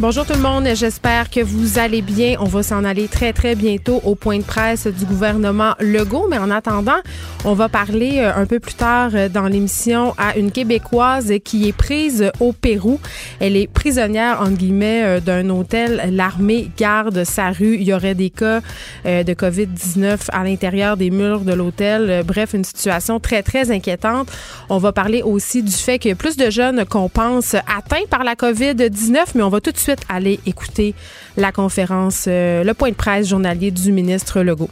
Bonjour tout le monde, j'espère que vous allez bien. On va s'en aller très très bientôt au point de presse du gouvernement Legault, mais en attendant, on va parler euh, un peu plus tard euh, dans l'émission à une Québécoise qui est prise au Pérou. Elle est prisonnière entre guillemets euh, d'un hôtel. L'armée garde sa rue. Il y aurait des cas de COVID-19 à l'intérieur des murs de l'hôtel. Bref, une situation très très inquiétante. On va parler aussi du fait a plus de jeunes qu'on pense atteints par la COVID-19, mais on va tout de suite aller écouter la conférence, euh, le point de presse journalier du ministre Legault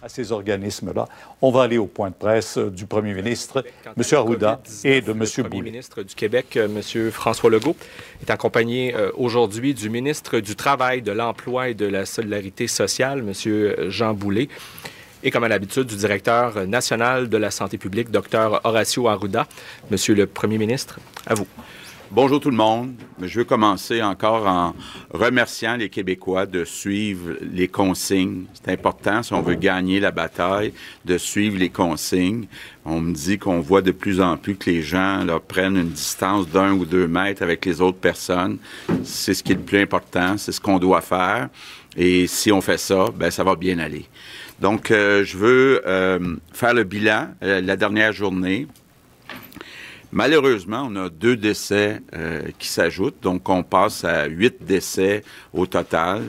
à ces organismes-là. On va aller au point de presse euh, du premier ministre, M. Arruda, et de M. Le premier ministre du Québec, euh, M. François Legault, est accompagné aujourd'hui du ministre du Travail, de l'Emploi et de la Solidarité sociale, M. Jean Boulet, et comme à l'habitude, du directeur national de la santé publique, Dr. Horacio Arruda. Monsieur le premier ministre, à vous. Bonjour tout le monde. Je veux commencer encore en remerciant les Québécois de suivre les consignes. C'est important si on veut gagner la bataille, de suivre les consignes. On me dit qu'on voit de plus en plus que les gens là, prennent une distance d'un ou deux mètres avec les autres personnes. C'est ce qui est le plus important, c'est ce qu'on doit faire. Et si on fait ça, ben ça va bien aller. Donc, euh, je veux euh, faire le bilan, euh, la dernière journée. Malheureusement, on a deux décès euh, qui s'ajoutent, donc on passe à huit décès au total.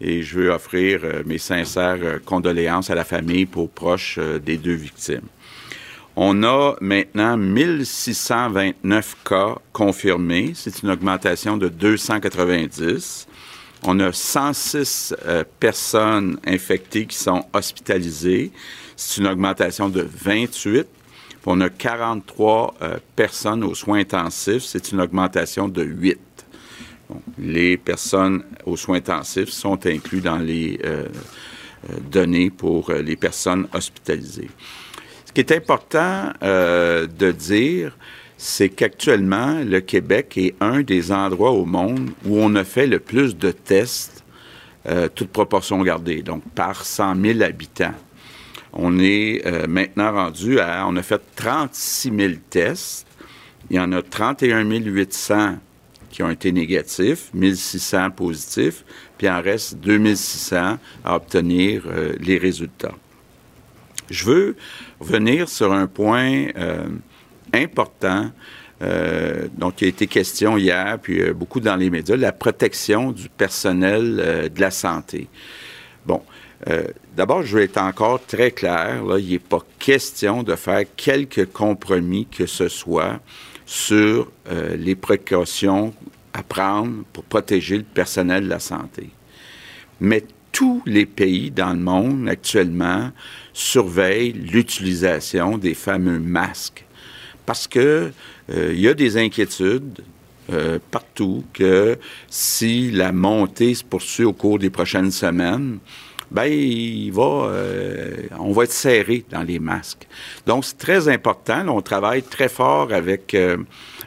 Et je veux offrir euh, mes sincères euh, condoléances à la famille pour proches des deux victimes. On a maintenant 1629 cas confirmés. C'est une augmentation de 290. On a 106 personnes infectées qui sont hospitalisées. C'est une augmentation de 28. On a 43 euh, personnes aux soins intensifs. C'est une augmentation de 8. les personnes aux soins intensifs sont inclus dans les euh, euh, données pour les personnes hospitalisées. Ce qui est important de dire, c'est qu'actuellement, le Québec est un des endroits au monde où on a fait le plus de tests, toute proportion gardée, donc par 100 000 habitants. On est euh, maintenant rendu à, on a fait 36 000 tests. Il y en a 31 800 qui ont été négatifs, 1600 positifs, puis il en reste 2600 à obtenir euh, les résultats. Je veux revenir sur un point euh, important dont il a été question hier, puis beaucoup dans les médias, la protection du personnel de la santé. Bon, euh, d'abord, je vais être encore très clair. Il n'est pas question de faire quelque compromis que ce soit sur euh, les précautions à prendre pour protéger le personnel de la santé. Mais tous les pays dans le monde actuellement surveillent l'utilisation des fameux masques parce que euh, y a des inquiétudes partout que si la montée se poursuit au cours des prochaines semaines, ben il va, euh, on va être serré dans les masques. Donc c'est très important. on travaille très fort avec euh,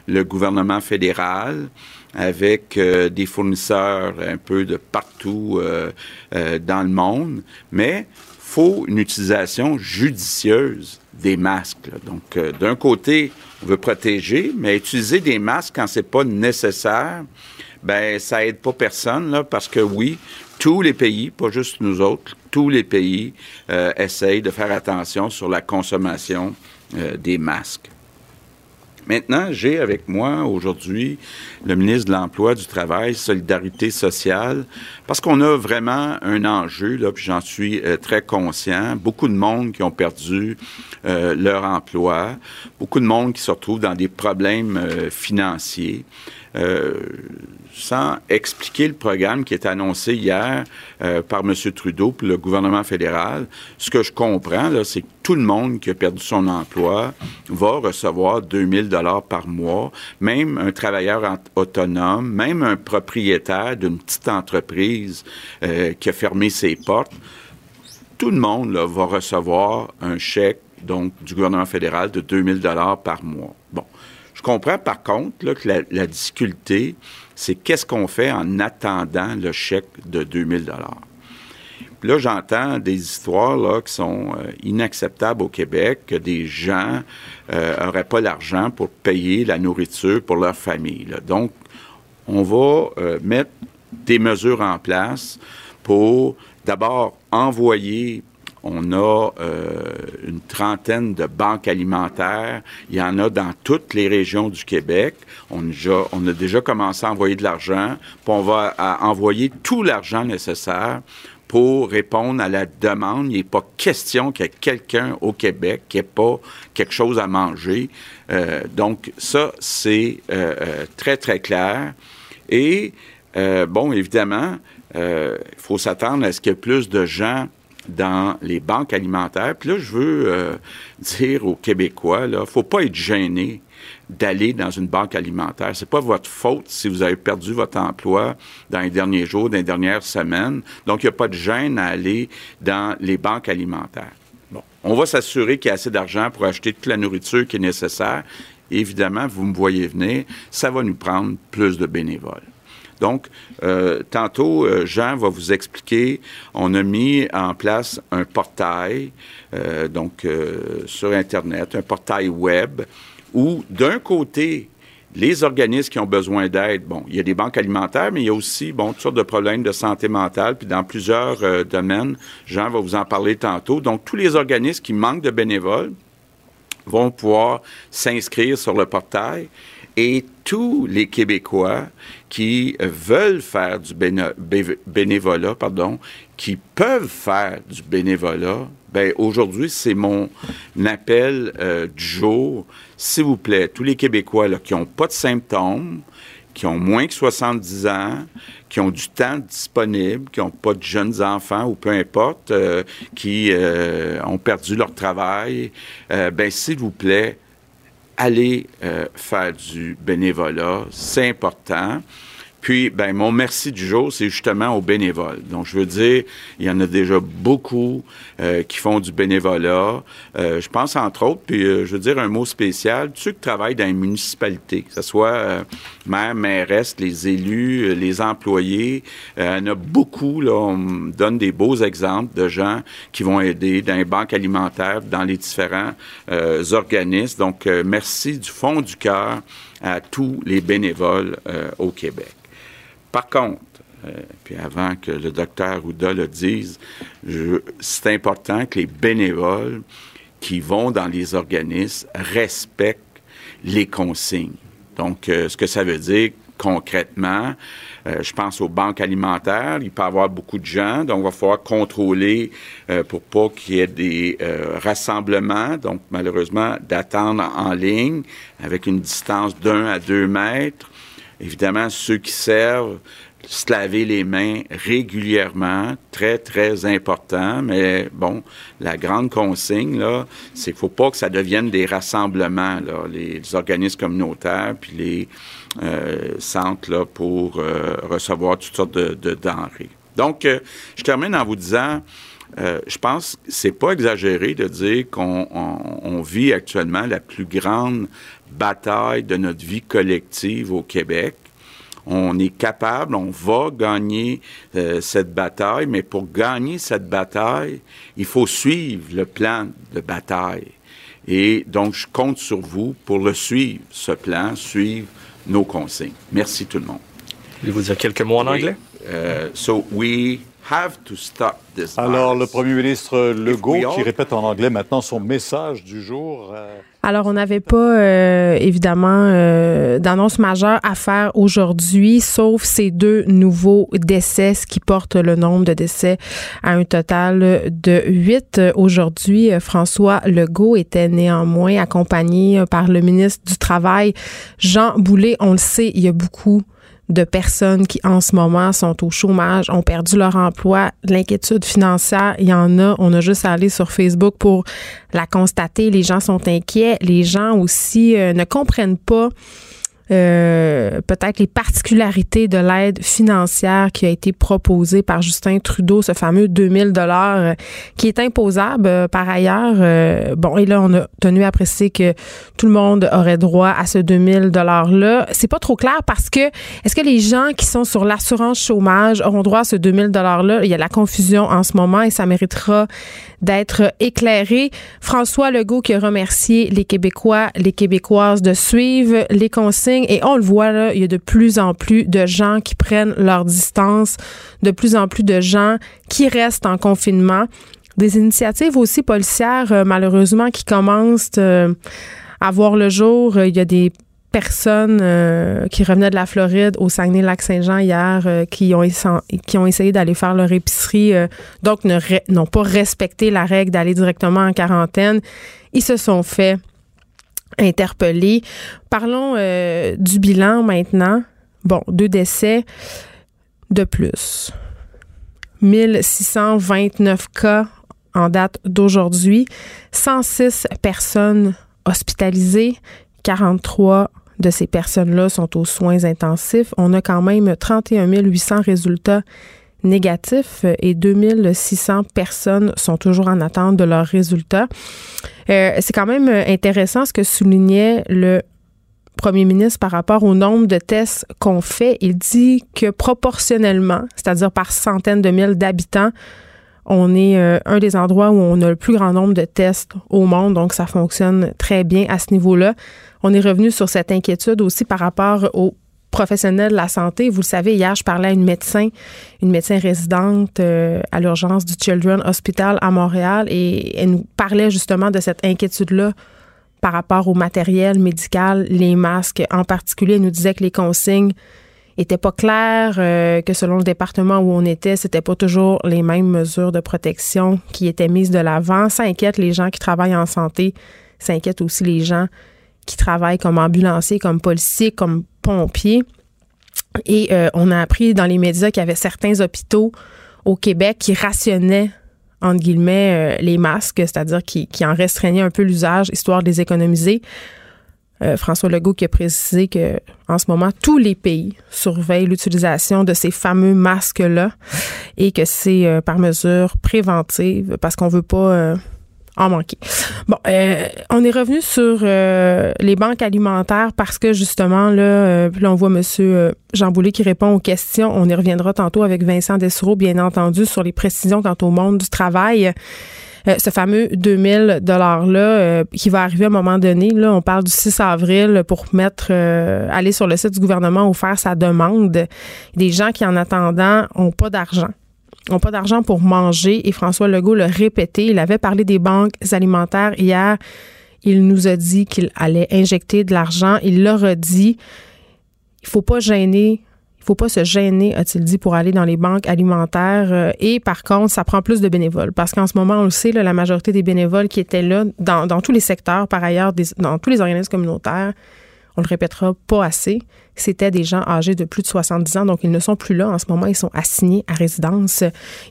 le gouvernement fédéral, avec euh, des fournisseurs un peu de partout dans le monde, mais faut une utilisation judicieuse des masques. Donc d'un côté, on veut protéger, mais utiliser des masques quand c'est pas nécessaire, ben ça aide pas personne là, parce que oui, tous les pays, pas juste nous autres, tous les pays euh, essayent de faire attention sur la consommation euh, des masques. Maintenant, j'ai avec moi aujourd'hui le ministre de l'Emploi, du Travail, Solidarité sociale, parce qu'on a vraiment un enjeu, là, puis j'en suis euh, très conscient. Beaucoup de monde qui ont perdu euh, leur emploi, beaucoup de monde qui se retrouve dans des problèmes euh, financiers. Euh, sans expliquer le programme qui est annoncé hier euh, par M. Trudeau pour le gouvernement fédéral. Ce que je comprends, c'est que tout le monde qui a perdu son emploi va recevoir 2000 dollars par mois, même un travailleur autonome, même un propriétaire d'une petite entreprise euh, qui a fermé ses portes. Tout le monde va recevoir un chèque donc du gouvernement fédéral de 2000 dollars par mois. Bon. Je comprends par contre que la, difficulté, c'est qu'est-ce qu'on fait en attendant le chèque de 2000 dollars? Là, j'entends des histoires là, qui sont euh, inacceptables au Québec, que des gens n'auraient pas l'argent pour payer la nourriture pour leur famille. Donc, on va euh, mettre des mesures en place pour d'abord envoyer on a euh, une trentaine de banques alimentaires. Il y en a dans toutes les régions du Québec. On, a déjà commencé à envoyer de l'argent. Puis on va envoyer tout l'argent nécessaire pour répondre à la demande. Il n'est pas question qu'il y ait quelqu'un au Québec qui n'ait pas quelque chose à manger. Euh, donc, ça, c'est euh, très, très clair. Et, bon, évidemment, il faut s'attendre à ce qu'il y ait plus de gens dans les banques alimentaires. Puis là, je veux euh, dire aux Québécois, là, faut pas être gêné d'aller dans une banque alimentaire. C'est pas votre faute si vous avez perdu votre emploi dans les derniers jours, dans les dernières semaines. Donc, il n'y a pas de gêne à aller dans les banques alimentaires. Bon. On va s'assurer qu'il y a assez d'argent pour acheter toute la nourriture qui est nécessaire. Évidemment, vous me voyez venir, ça va nous prendre plus de bénévoles. Donc, euh, tantôt, euh, Jean va vous expliquer, on a mis en place un portail, euh, donc sur Internet, un portail web, où d'un côté, les organismes qui ont besoin d'aide, bon, il y a des banques alimentaires, mais il y a aussi, bon, toutes sortes de problèmes de santé mentale, puis dans plusieurs domaines. Jean va vous en parler tantôt. Donc, tous les organismes qui manquent de bénévoles vont pouvoir s'inscrire sur le portail et tous les Québécois qui veulent faire du béné- bé- bénévolat, pardon, qui peuvent faire du bénévolat, ben aujourd'hui, c'est mon appel euh, du jour. S'il vous plaît, tous les Québécois qui n'ont pas de symptômes, qui ont moins que 70 ans, qui ont du temps disponible, qui n'ont pas de jeunes enfants ou peu importe, euh, qui euh, ont perdu leur travail, euh, ben s'il vous plaît, allez euh, faire du bénévolat, c'est important. Puis, ben, mon merci du jour, c'est justement aux bénévoles. Donc, je veux dire, il y en a déjà beaucoup euh, qui font du bénévolat. Euh, je pense, entre autres, puis euh, je veux dire un mot spécial, ceux qui travaillent dans les municipalités, que ce soit euh, maire, mairesse, les élus, euh, les employés. Euh, il y en a beaucoup, là, on donne des beaux exemples de gens qui vont aider dans les banques alimentaires, dans les différents organismes. Donc, merci du fond du cœur à tous les bénévoles au Québec. Par contre, euh, puis avant que le docteur Ouda le dise, c'est important que les bénévoles qui vont dans les organismes respectent les consignes. Donc, euh, ce que ça veut dire concrètement, euh, je pense aux banques alimentaires, il peut y avoir beaucoup de gens, donc il va falloir contrôler euh, pour pas qu'il y ait des euh, rassemblements, donc malheureusement d'attendre en ligne avec une distance d'un à deux mètres. Évidemment, ceux qui servent, se laver les mains régulièrement, très, très important. Mais bon, la grande consigne, là, c'est qu'il faut pas que ça devienne des rassemblements, là, les, les organismes communautaires, puis les euh, centres là, pour euh, recevoir toutes sortes de, de denrées. Donc, euh, je termine en vous disant, euh, je pense que c'est pas exagéré de dire qu'on on- on vit actuellement la plus grande bataille de notre vie collective au Québec. On est capable, on va gagner euh, cette bataille, mais pour gagner cette bataille, il faut suivre le plan de bataille. Et donc, je compte sur vous pour le suivre, ce plan, suivre nos consignes. Merci tout le monde. Voulez-vous dire quelques mots en Oui. anglais? Uh, so we have to stop this Alors, le. Premier ministre Legault, qui répète en anglais maintenant son message du jour. euh, Alors, on n'avait pas, euh, évidemment, euh, d'annonce majeure à faire aujourd'hui, sauf ces deux nouveaux décès, ce qui porte le nombre de décès à un total de huit. Aujourd'hui, euh, François Legault était néanmoins accompagné par le ministre du Travail, Jean Boulet. On le sait, il y a beaucoup de personnes qui en ce moment sont au chômage, ont perdu leur emploi, de l'inquiétude financière, il y en a. On a juste à aller sur Facebook pour la constater. Les gens sont inquiets. Les gens aussi euh, ne comprennent pas euh, peut-être les particularités de l'aide financière qui a été proposée par Justin Trudeau, ce fameux 2000 dollars euh, qui est imposable euh, par ailleurs. Bon, et là, on a tenu à préciser que tout le monde aurait droit à ce 2000 dollars-là. C'est pas trop clair parce que est-ce que les gens qui sont sur l'assurance chômage auront droit à ce 2000 dollars-là? Il y a la confusion en ce moment et ça méritera d'être éclairé. François Legault qui a remercié les Québécois, les Québécoises de suivre les consignes et on le voit là, il y a de plus en plus de gens qui prennent leur distance, de plus en plus de gens qui restent en confinement. Des initiatives aussi policières, euh, malheureusement, qui commencent euh, à voir le jour. Il y a des personnes euh, qui revenaient de la Floride au Saguenay-Lac-Saint-Jean hier qui ont essayé d'aller faire leur épicerie donc n'ont pas respecté la règle d'aller directement en quarantaine ils se sont fait interpeller parlons euh, du bilan maintenant. Bon deux décès de plus. 1629 cas en date d'aujourd'hui. 106 personnes hospitalisées. 43 de ces personnes-là sont aux soins intensifs. On a quand même 31 800 résultats négatifs et 2600 personnes sont toujours en attente de leurs résultats. Euh, c'est quand même intéressant ce que soulignait le premier ministre par rapport au nombre de tests qu'on fait. Il dit que proportionnellement, c'est-à-dire par centaines de mille d'habitants, on est euh, un des endroits où on a le plus grand nombre de tests au monde, donc ça fonctionne très bien à ce niveau-là. On est revenu sur cette inquiétude aussi par rapport aux professionnels de la santé. Vous le savez, hier, je parlais à une médecin, une médecin résidente euh, à l'urgence du Children Hospital à Montréal et elle nous parlait justement de cette inquiétude-là par rapport au matériel médical, les masques en particulier. Elle nous disait que les consignes étaient pas claires, euh, que selon le département où on était, c'était pas toujours les mêmes mesures de protection qui étaient mises de l'avant. Ça inquiète les gens qui travaillent en santé. Ça inquiète aussi les gens qui travaillent comme ambulanciers, comme policiers, comme pompiers. Et euh, on a appris dans les médias qu'il y avait certains hôpitaux au Québec qui rationnaient entre guillemets euh, les masques, c'est-à-dire qui, qui en restreignaient un peu l'usage histoire de les économiser. Euh, François Legault qui a précisé que en ce moment tous les pays surveillent l'utilisation de ces fameux masques là et que c'est euh, par mesure préventive parce qu'on veut pas manquer. Bon, euh, on est revenu sur euh, les banques alimentaires parce que justement là, euh, là on voit Monsieur euh, Jean Boulet qui répond aux questions. On y reviendra tantôt avec Vincent Dessureau, bien entendu, sur les précisions quant au monde du travail. Ce fameux 2000 dollars là qui va arriver à un moment donné là on parle du 6 avril pour mettre aller sur le site du gouvernement ou faire sa demande des gens qui en attendant ont pas d'argent ont pas d'argent pour manger et François Legault l'a répété il avait parlé des banques alimentaires hier il nous a dit qu'il allait injecter de l'argent il leur a dit il faut pas gêner il faut pas se gêner, a-t-il dit, pour aller dans les banques alimentaires. Euh, et par contre, ça prend plus de bénévoles. Parce qu'en ce moment, on le sait, la majorité des bénévoles qui étaient là, dans, tous les secteurs, par ailleurs, dans tous les organismes communautaires, on le répétera pas assez, c'était des gens âgés de plus de 70 ans, donc ils ne sont plus là en ce moment, ils sont assignés à résidence.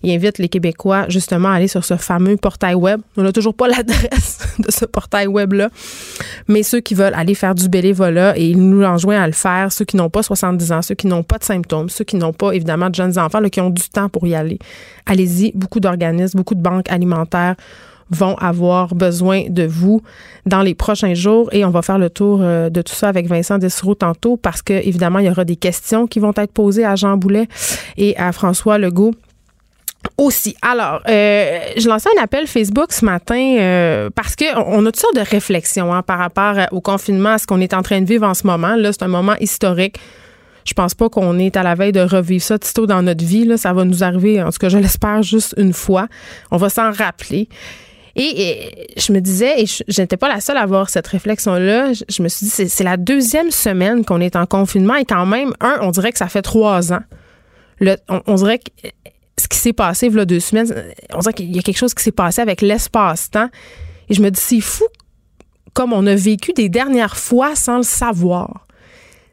Il invite les Québécois justement à aller sur ce fameux portail web. On n'a toujours pas l'adresse de ce portail web-là, mais ceux qui veulent aller faire du bénévolat, et ils nous enjoignent à le faire, ceux qui n'ont pas 70 ans, ceux qui n'ont pas de symptômes, ceux qui n'ont pas évidemment de jeunes enfants, qui ont du temps pour y aller. Allez-y, beaucoup d'organismes, beaucoup de banques alimentaires vont avoir besoin de vous dans les prochains jours et on va faire le tour euh, de tout ça avec Vincent Dessureau tantôt parce que évidemment il y aura des questions qui vont être posées à Jean Boulet et à François Legault aussi. Alors, euh, je lançais un appel Facebook ce matin euh, parce que on a toutes sortes de réflexions hein, par rapport au confinement, à ce qu'on est en train de vivre en ce moment. Là, c'est un moment historique. Je pense pas qu'on est à la veille de revivre ça tôt dans notre vie. Là. Ça va nous arriver, en tout cas, je l'espère, juste une fois. On va s'en rappeler. Et, je me disais, et je n'étais pas la seule à avoir cette réflexion-là, je, me suis dit, c'est la deuxième semaine qu'on est en confinement et quand même, un, on dirait que ça fait trois ans. Le, on, dirait que ce qui s'est passé, a deux semaines, on dirait qu'il y a quelque chose qui s'est passé avec l'espace-temps. Et je me dis, c'est fou comme on a vécu des dernières fois sans le savoir.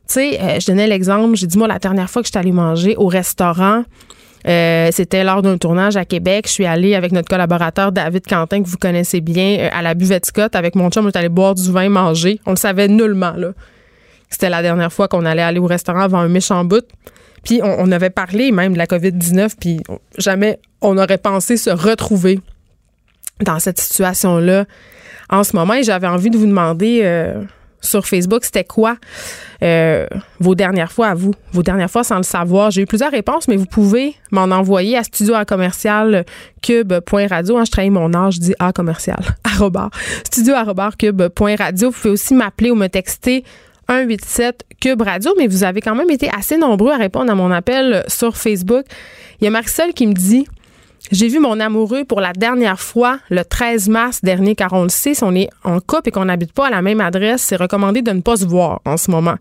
Tu sais, euh, je donnais l'exemple, j'ai dit, moi, la dernière fois que j'étais allée manger au restaurant, euh, c'était lors d'un tournage à Québec. Je suis allée avec notre collaborateur David Quentin, que vous connaissez bien, euh, à la buvette Scott. Avec mon chum, on est allé boire du vin, manger. On le savait nullement, là. C'était la dernière fois qu'on allait aller au restaurant avant un méchant bout. Puis on, avait parlé même de la COVID-19, puis jamais on aurait pensé se retrouver dans cette situation-là en ce moment. Et j'avais envie de vous demander euh, sur Facebook, c'était quoi euh, vos dernières fois à vous, vos dernières fois sans le savoir. J'ai eu plusieurs réponses, mais vous pouvez m'en envoyer à studio à commercial cube.radio. Hein, je travaille mon âge, je dis à commercial, studio cube.radio. Vous pouvez aussi m'appeler ou me texter 187 Cube Radio, mais vous avez quand même été assez nombreux à répondre à mon appel sur Facebook. Il y a Marisol qui me dit j'ai vu mon amoureux pour la dernière fois le 13 mars dernier, car on le sait, si on est en couple et qu'on n'habite pas à la même adresse, c'est recommandé de ne pas se voir en ce moment.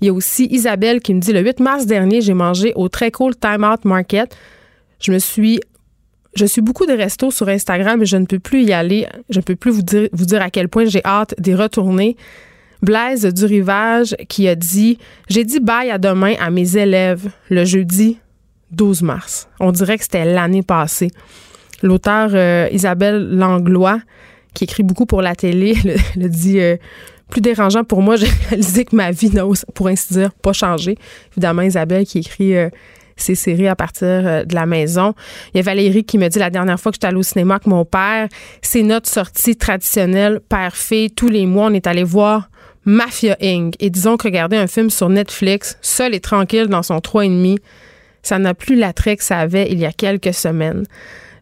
Il y a aussi Isabelle qui me dit le 8 mars dernier, j'ai mangé au très cool Time Out Market. Je me suis je suis beaucoup de restos sur Instagram et je ne peux plus y aller. Je ne peux plus vous dire, vous dire à quel point j'ai hâte d'y retourner. Blaise du Rivage qui a dit J'ai dit bye à demain à mes élèves le jeudi 12 mars. On dirait que c'était l'année passée. L'auteur euh, Isabelle Langlois, qui écrit beaucoup pour la télé, le, dit euh, plus dérangeant pour moi, j'ai réalisé que ma vie n'a, pour ainsi dire, pas changé. Évidemment, Isabelle qui écrit euh, ses séries à partir de la maison. Il y a Valérie qui me dit la dernière fois que j'étais allée au cinéma avec mon père, c'est notre sortie traditionnelle père-fille. Tous les mois, on est allé voir Mafia Inc. Et disons que regarder un film sur Netflix, seul et tranquille dans son 3,5, ça n'a plus l'attrait que ça avait il y a quelques semaines.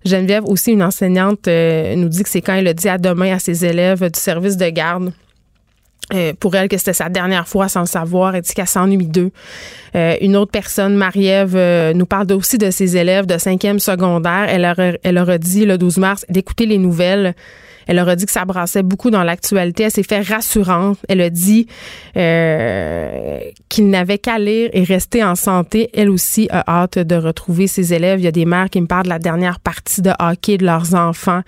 Geneviève, aussi une enseignante, euh, nous dit que c'est quand elle a dit à demain à ses élèves du service de garde euh, pour elle que c'était sa dernière fois sans le savoir. Elle dit qu'elle s'ennuie d'eux. Euh, une autre personne, Marie-Ève, nous parle aussi de ses élèves de cinquième secondaire. Elle leur, elle leur a dit le 12 mars d'écouter les nouvelles elle leur a dit que ça brassait beaucoup dans l'actualité. Elle s'est fait rassurante. Elle a dit euh, qu'il n'avait qu'à lire et rester en santé. Elle aussi a hâte de retrouver ses élèves. Il y a des mères qui me parlent de la dernière partie de hockey de leurs enfants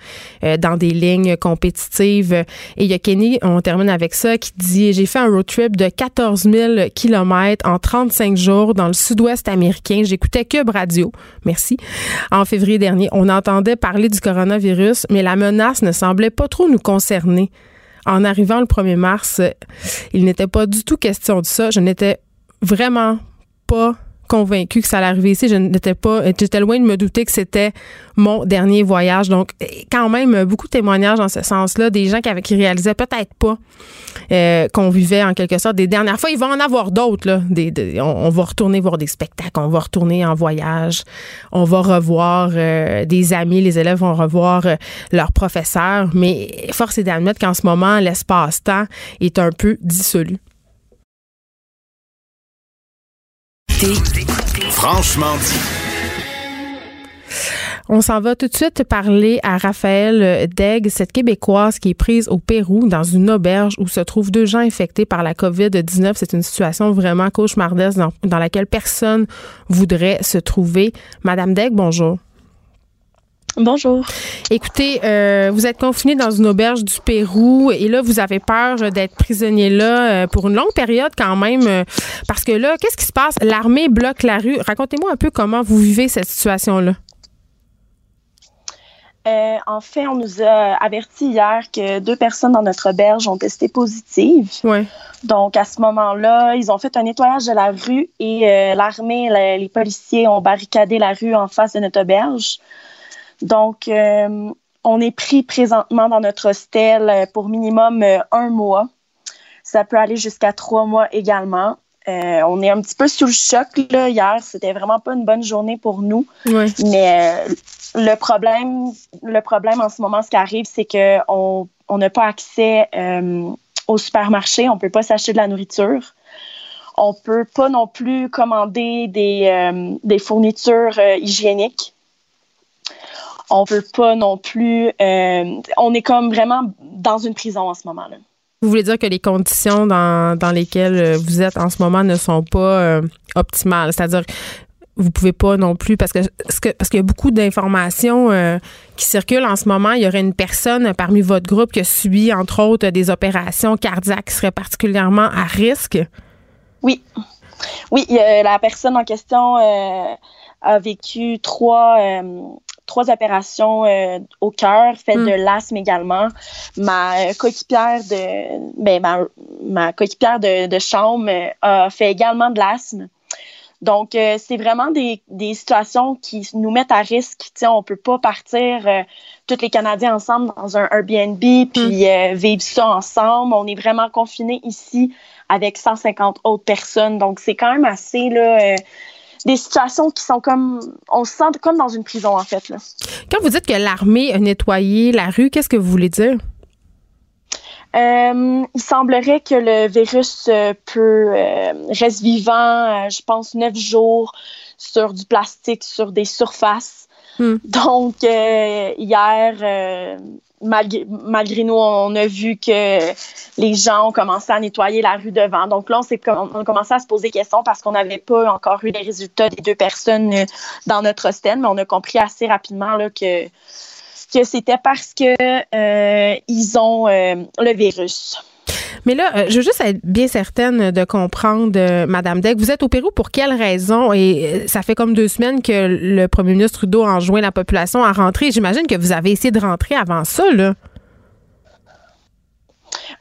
euh, dans des lignes compétitives. Et il y a Kenny, on termine avec ça, qui dit J'ai fait un road trip de 14 000 kilomètres en 35 jours dans le sud-ouest américain. J'écoutais Cube Radio. Merci. En février dernier, on entendait parler du coronavirus, mais la menace ne semblait pas trop nous concerner. En arrivant le 1er mars, il n'était pas du tout question de ça. Je n'étais vraiment pas convaincue que ça allait arriver ici. Je n'étais pas, j'étais loin de me douter que c'était mon dernier voyage. Donc, quand même, beaucoup de témoignages dans ce sens-là, des gens qui, avaient, réalisaient peut-être pas euh, qu'on vivait en quelque sorte des dernières fois. Il va en avoir d'autres. On, va retourner voir des spectacles, on va retourner en voyage, on va revoir euh, des amis, les élèves vont revoir euh, leurs professeurs. Mais force est d'admettre qu'en ce moment, l'espace-temps est un peu dissolu. Franchement dit. On s'en va tout de suite parler à Raphaël Degg, cette Québécoise qui est prise au Pérou dans une auberge où se trouvent deux gens infectés par la COVID-19. C'est une situation vraiment cauchemardesque dans, dans laquelle personne voudrait se trouver. Madame Degg, bonjour. Bonjour. Écoutez, euh, vous êtes confiné dans une auberge du Pérou et là, vous avez peur d'être prisonnier là euh, pour une longue période quand même. Euh, parce que là, qu'est-ce qui se passe? L'armée bloque la rue. Racontez-moi un peu comment vous vivez cette situation-là. en fait, on nous a averti hier que deux personnes dans notre auberge ont testé positives. Ouais. Donc, à ce moment-là, ils ont fait un nettoyage de la rue et l'armée, les policiers ont barricadé la rue en face de notre auberge. Donc, euh, on est pris présentement dans notre hostel euh, pour minimum euh, un mois. Ça peut aller jusqu'à trois mois également. on est un petit peu sous le choc là, hier. C'était vraiment pas une bonne journée pour nous. Mais le problème, le problème en ce moment, ce qui arrive, c'est qu'on on n'a pas accès au supermarché. On peut pas s'acheter de la nourriture. On peut pas non plus commander des, des fournitures hygiéniques. On peut pas non plus. euh, on est comme vraiment dans une prison en ce moment-là. Vous voulez dire que les conditions dans, dans lesquelles euh, vous êtes en ce moment ne sont pas euh, optimales? C'est-à-dire, vous pouvez pas non plus, parce que, parce qu'il y a beaucoup d'informations euh, qui circulent en ce moment. Il y aurait une personne parmi votre groupe qui a subi, entre autres, des opérations cardiaques qui seraient particulièrement à risque. Oui. Oui, la personne en question euh, a vécu trois, euh, trois opérations euh, au cœur, fait Mm. de l'asthme également. Ma coéquipière de ben, ma, ma coéquipière de, de chambre euh, a fait également de l'asthme. Donc, euh, c'est vraiment des, des situations qui nous mettent à risque. Tu sais, on peut pas partir euh, tous les Canadiens ensemble dans un Airbnb puis euh, vivre ça ensemble. On est vraiment confinés ici avec 150 autres personnes. Donc, c'est quand même assez, là, euh, des situations qui sont comme, on se sent comme dans une prison, en fait, là. Quand vous dites que l'armée a nettoyé la rue, qu'est-ce que vous voulez dire? Euh, il semblerait que le virus euh, peut euh, reste vivant, euh, je pense, neuf jours sur du plastique, sur des surfaces. Hmm. Donc, hier, malgré, malgré nous, on a vu que les gens ont commencé à nettoyer la rue devant. Donc là, on, on a commencé à se poser des questions parce qu'on n'avait pas encore eu les résultats des deux personnes euh, dans notre hostel, mais on a compris assez rapidement là, que que c'était parce que euh, ils ont euh, le virus. Mais là, euh, je veux juste être bien certaine de comprendre, euh, Madame Deck, vous êtes au Pérou pour quelle raison? Et euh, ça fait comme deux semaines que le premier ministre Trudeau enjoint la population à rentrer. J'imagine que vous avez essayé de rentrer avant ça, là.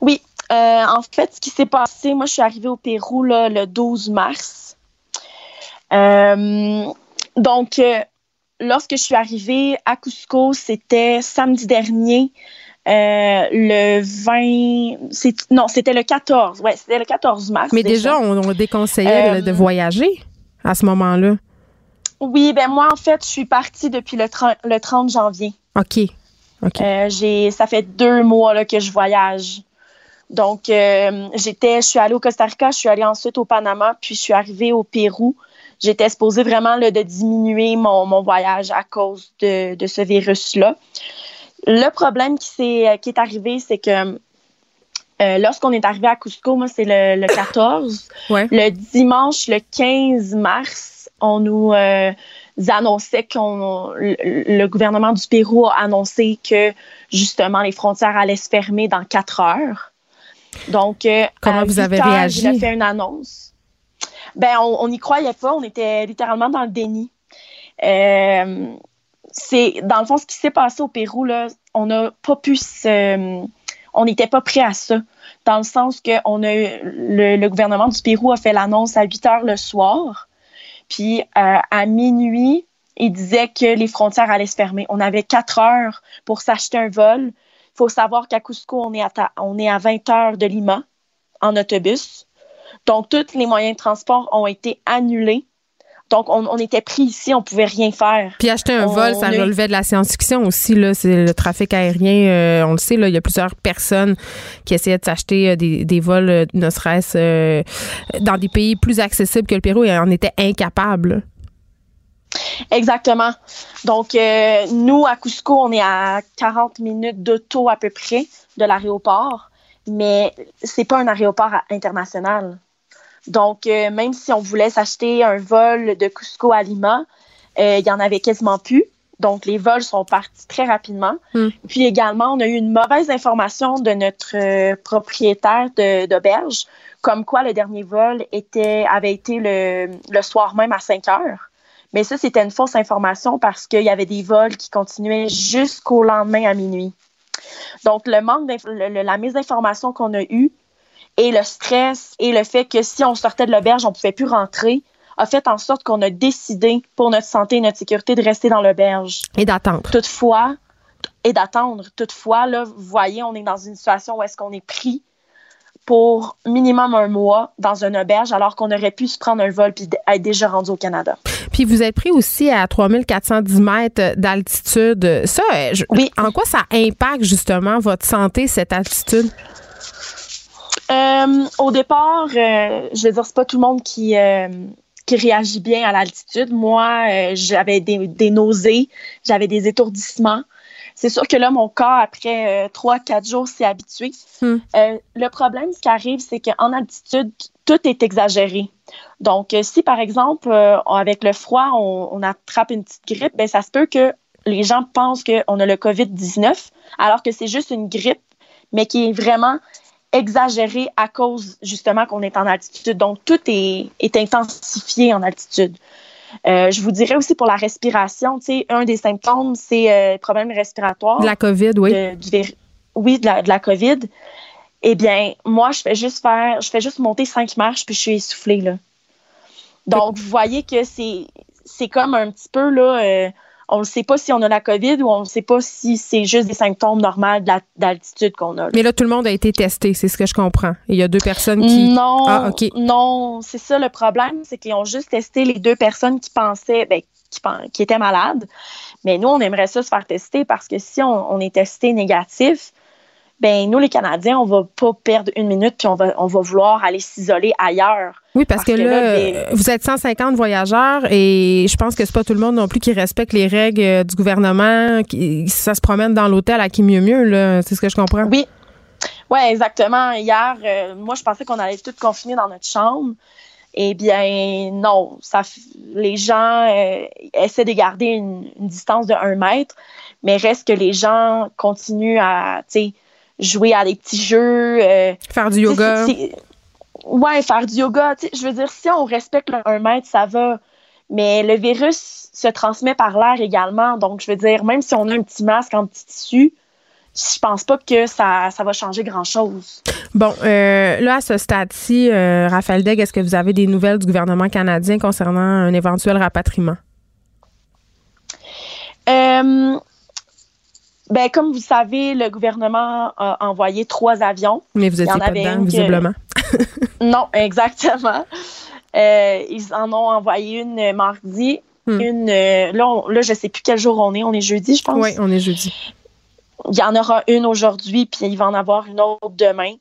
Oui, euh, en fait, ce qui s'est passé, moi, je suis arrivée au Pérou le 12 mars. Donc, lorsque je suis arrivée à Cusco, c'était samedi dernier. Euh, le 20, c'est- non, c'était le 14, ouais, c'était le 14 mars. Mais déjà, on, on déconseillait Euh, de voyager à ce moment-là. Oui, ben moi, en fait, je suis partie depuis le 30, le 30 janvier. OK. Euh, j'ai, ça fait deux mois là, que je voyage. Donc, euh, j'étais, je suis allée au Costa Rica, je suis allée ensuite au Panama, puis je suis arrivée au Pérou. J'étais supposée vraiment là, de diminuer mon, mon voyage à cause de, de ce virus-là. Le problème qui, s'est, qui est arrivé, c'est que euh, lorsqu'on est arrivé à Cusco, moi, c'est le, le 14. Ouais. Le dimanche, le 15 mars, on nous euh, annonçait qu'on le, le gouvernement du Pérou a annoncé que justement les frontières allaient se fermer dans quatre heures. Donc, euh, Comment à vous 8 avez heures, réagi? Il a fait une annonce. Ben, on n'y croyait pas. On était littéralement dans le déni. C'est dans le fond ce qui s'est passé au Pérou là, on n'a pas pu se, on n'était pas prêt à ça. Dans le sens que on a le, le gouvernement du Pérou a fait l'annonce à 8 heures le soir. Puis euh, à minuit il disait que les frontières allaient se fermer. On avait 4 heures pour s'acheter un vol. Il faut savoir qu'à Cusco on est à on est à 20 heures de Lima en autobus. Donc tous les moyens de transport ont été annulés donc on, on était pris ici on pouvait rien faire Puis acheter un on- vol, ça a relevait de la science-fiction aussi. Là, c'est le trafic aérien. euh, on le sait, là, il y a plusieurs personnes qui essayaient de s'acheter euh, des, des vols, euh, ne serait-ce euh, dans des pays plus accessibles que le Pérou, et on était incapables. Exactement. Donc, nous, à Cusco, on est à 40 minutes d'auto à peu près de l'aéroport, mais c'est pas un aéroport international. Donc, euh, même si on voulait s'acheter un vol de Cusco à Lima, euh, il y en avait quasiment plus. Donc, les vols sont partis très rapidement. Hmm. Puis également, on a eu une mauvaise information de notre euh, propriétaire d'auberge, comme quoi le dernier vol était, avait été le, le soir même à 5 heures. Mais ça, c'était une fausse information parce qu'il y avait des vols qui continuaient jusqu'au lendemain à minuit. Donc, le manque le- la mésinformation qu'on a eue et le stress et le fait que si on sortait de l'auberge, on ne pouvait plus rentrer, a fait en sorte qu'on a décidé pour notre santé et notre sécurité de rester dans l'auberge. Et d'attendre. Toutefois, et d'attendre. Toutefois, là, vous voyez, on est dans une situation où est-ce qu'on est pris pour minimum un mois dans une auberge alors qu'on aurait pu se prendre un vol puis être déjà rendu au Canada. Puis vous êtes pris aussi à 3410 mètres d'altitude. Ça, je- Oui. en quoi ça impacte justement votre santé, cette altitude? Euh, au départ, euh, je veux dire, c'est pas tout le monde qui, euh, qui réagit bien à l'altitude. Moi, j'avais des, des nausées, j'avais des étourdissements. C'est sûr que là, mon corps, après trois, quatre jours, s'est habitué. Hmm. Le problème, ce qui arrive, c'est qu'en altitude, tout est exagéré. Donc, si par exemple, avec le froid, on, on attrape une petite grippe, ben, ça se peut que les gens pensent qu'on a le COVID-19, alors que c'est juste une grippe, mais qui est vraiment exagérée à cause justement qu'on est en altitude. Donc, tout est, est intensifié en altitude. Euh, je vous dirais aussi pour la respiration, tu sais, un des symptômes, c'est euh, problème respiratoire. De la COVID, oui. de- du vér- oui, de la, de la COVID. Eh bien, moi, je fais juste faire, je fais juste monter cinq marches, puis je suis essoufflée, là. Donc, vous voyez que c'est, c'est comme un petit peu, là, euh, on ne sait pas si on a la COVID ou on ne sait pas si c'est juste des symptômes normaux d'altitude qu'on a. là. Mais là, tout le monde a été testé, c'est ce que je comprends. Il y a deux personnes qui. Non, Ah, non, c'est ça le problème, c'est qu'ils ont juste testé les deux personnes qui pensaient, ben, qui, étaient malades. Mais nous, on aimerait ça se faire tester parce que si on, on est testé négatif, ben nous, les Canadiens, on va pas perdre une minute puis on va, on va vouloir aller s'isoler ailleurs. Oui, parce, Parce que, que là, vous êtes 150 voyageurs et je pense que c'est pas tout le monde non plus qui respecte les règles euh, du gouvernement. Qui, ça se promène dans l'hôtel à qui mieux mieux, là. C'est ce que je comprends. Oui. Oui, exactement. Hier, euh, moi, je pensais qu'on allait tout confiner dans notre chambre. Eh bien, non. Ça, les gens euh, essaient de garder une, une distance de un mètre, mais reste que les gens continuent à, tu sais, jouer à des petits jeux. euh, Faire du yoga. c'est- Ouais, faire du yoga. Je veux dire, si on respecte le 1 mètre, ça va. Mais le virus se transmet par l'air également. Donc, je veux dire, même si on a un petit masque en petit tissu, je pense pas que ça, ça va changer grand-chose. Bon, euh, là, à ce stade-ci, euh, Raphaël Degg, est-ce que vous avez des nouvelles du gouvernement canadien concernant un éventuel rapatriement? Euh, ben, comme vous savez, le gouvernement a envoyé trois avions. Mais vous Il y étiez en pas dedans, que- visiblement. Non, exactement. Euh, ils en ont envoyé une mardi. Hmm. Une, euh, là, on- là, je sais plus quel jour on est. On est jeudi, je pense. Oui, on est jeudi. Il y en aura une aujourd'hui, puis il va en avoir une autre demain.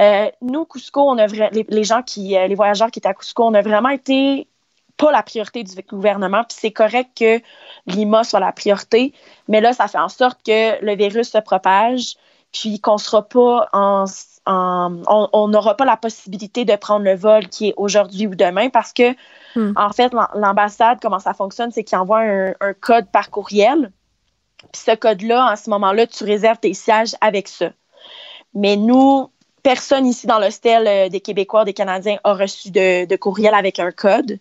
Euh, nous, Cusco, on a les, les gens qui, les voyageurs qui étaient à Cusco, on a vraiment été pas la priorité du gouvernement, puis c'est correct que Lima soit la priorité, mais là, ça fait en sorte que le virus se propage, puis qu'on sera pas en, en- on n'aura pas la possibilité de prendre le vol qui est aujourd'hui ou demain parce que, Hmm. en fait, l'am- l'ambassade, comment ça fonctionne, c'est qu'il envoie un, un code par courriel. Puis ce code-là, en ce moment-là, tu réserves tes sièges avec ça. Mais nous, personne ici dans l'hostel euh, des Québécois, des Canadiens a reçu de, de courriel avec un code.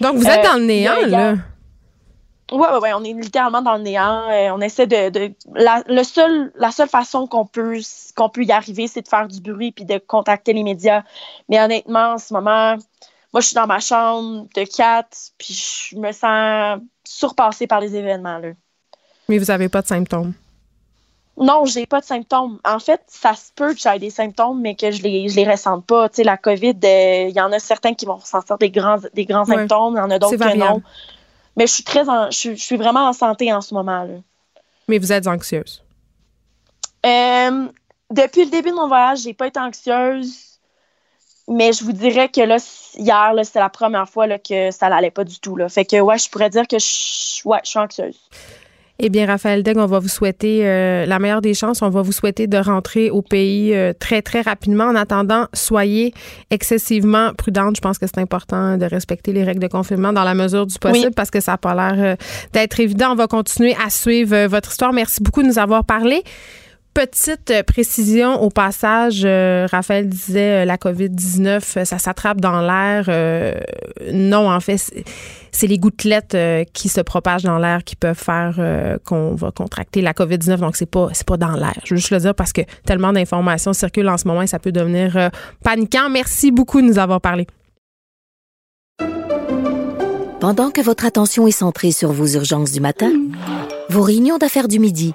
Donc, vous êtes Euh, dans le néant, là. Oui, oui, oui, on est littéralement dans le néant. Euh, on essaie de. de- la, le seul, la seule façon qu'on peut, qu'on peut y arriver, c'est de faire du bruit puis de contacter les médias. Mais honnêtement, en ce moment, moi, je suis dans ma chambre de quatre, puis je me sens surpassée par les événements. Là. Mais vous n'avez pas de symptômes? Non, j'ai pas de symptômes. En fait, ça se peut que j'aie des symptômes, mais que je les, je les ressente pas. Tu sais, la COVID, euh, il y en a certains qui vont ressentir des grands, des grands Ouais. symptômes, il y en a d'autres que variable. non. Mais je suis très en- je, je suis vraiment en santé en ce moment. Là. Mais vous êtes anxieuse? Euh, depuis le début de mon voyage, j'ai pas été anxieuse. Mais je vous dirais que là, hier, là, c'est la première fois là, que ça n'allait pas du tout. Là. Fait que ouais, je pourrais dire que je, ouais, je suis anxieuse. Eh bien, Raphaël Degg, on va vous souhaiter euh, la meilleure des chances. On va vous souhaiter de rentrer au pays euh, très, très rapidement. En attendant, soyez excessivement prudente. Je pense que c'est important de respecter les règles de confinement dans la mesure du possible Oui. parce que ça n'a pas l'air euh, d'être évident. On va continuer à suivre euh, votre histoire. Merci beaucoup de nous avoir parlé. Petite euh, précision au passage, euh, Raphaël disait euh, la COVID-19, euh, ça s'attrape dans l'air. Non, en fait, c'est- les gouttelettes qui se propagent dans l'air qui peuvent faire qu'on va contracter la COVID-19. Donc, c'est pas, pas dans l'air. Je veux juste le dire parce que tellement d'informations circulent en ce moment et ça peut devenir paniquant. Merci beaucoup de nous avoir parlé. Pendant que votre attention est centrée sur vos urgences du matin, vos réunions d'affaires du midi,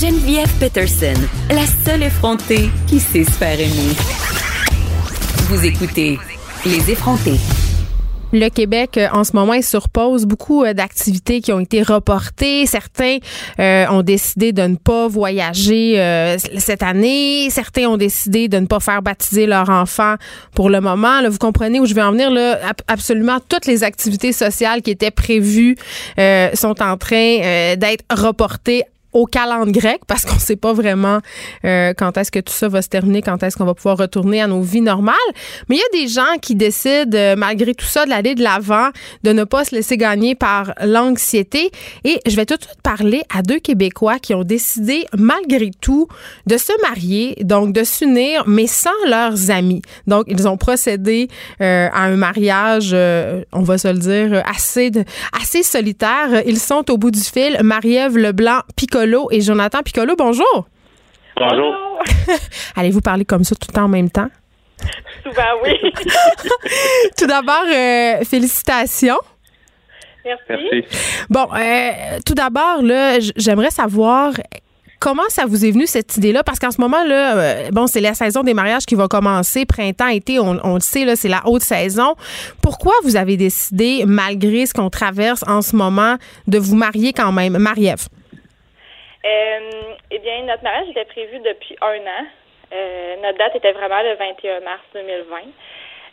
Geneviève Peterson, la seule effrontée qui sait se faire aimer. Vous écoutez Les effrontés. Le Québec, euh, en ce moment, il surpose beaucoup euh, d'activités qui ont été reportées. Certains euh, ont décidé de ne pas voyager cette année. Certains ont décidé de ne pas faire baptiser leur enfant pour le moment. Vous comprenez où je vais en venir? Là, absolument toutes les activités sociales qui étaient prévues sont en train d'être reportées au calendrier grec parce qu'on ne sait pas vraiment euh, quand est-ce que tout ça va se terminer, quand est-ce qu'on va pouvoir retourner à nos vies normales. Mais il y a des gens qui décident, euh, malgré tout ça, d'aller de l'avant, de ne pas se laisser gagner par l'anxiété. Et je vais tout de suite parler à deux Québécois qui ont décidé, malgré tout, de se marier, donc de s'unir, mais sans leurs amis. Donc, ils ont procédé euh, à un mariage, on va se le dire, assez, assez solitaire. Ils sont au bout du fil. Marie-Ève Leblanc-Picot et Jonathan Piccolo. Bonjour. Bonjour. Allez-vous parler comme ça tout le temps en même temps? Souvent, oui. tout d'abord, euh, félicitations. Merci. Bon, euh, tout d'abord, là, j'aimerais savoir comment ça vous est venu cette idée-là? Parce qu'en ce moment, là, euh, bon, c'est la saison des mariages qui va commencer, printemps, été, on, on le sait, là, c'est la haute saison. Pourquoi vous avez décidé, malgré ce qu'on traverse en ce moment, de vous marier quand même? Marie-Ève? Euh, eh bien, notre mariage était prévu depuis un an. Euh, notre date était vraiment le 21 mars 2020.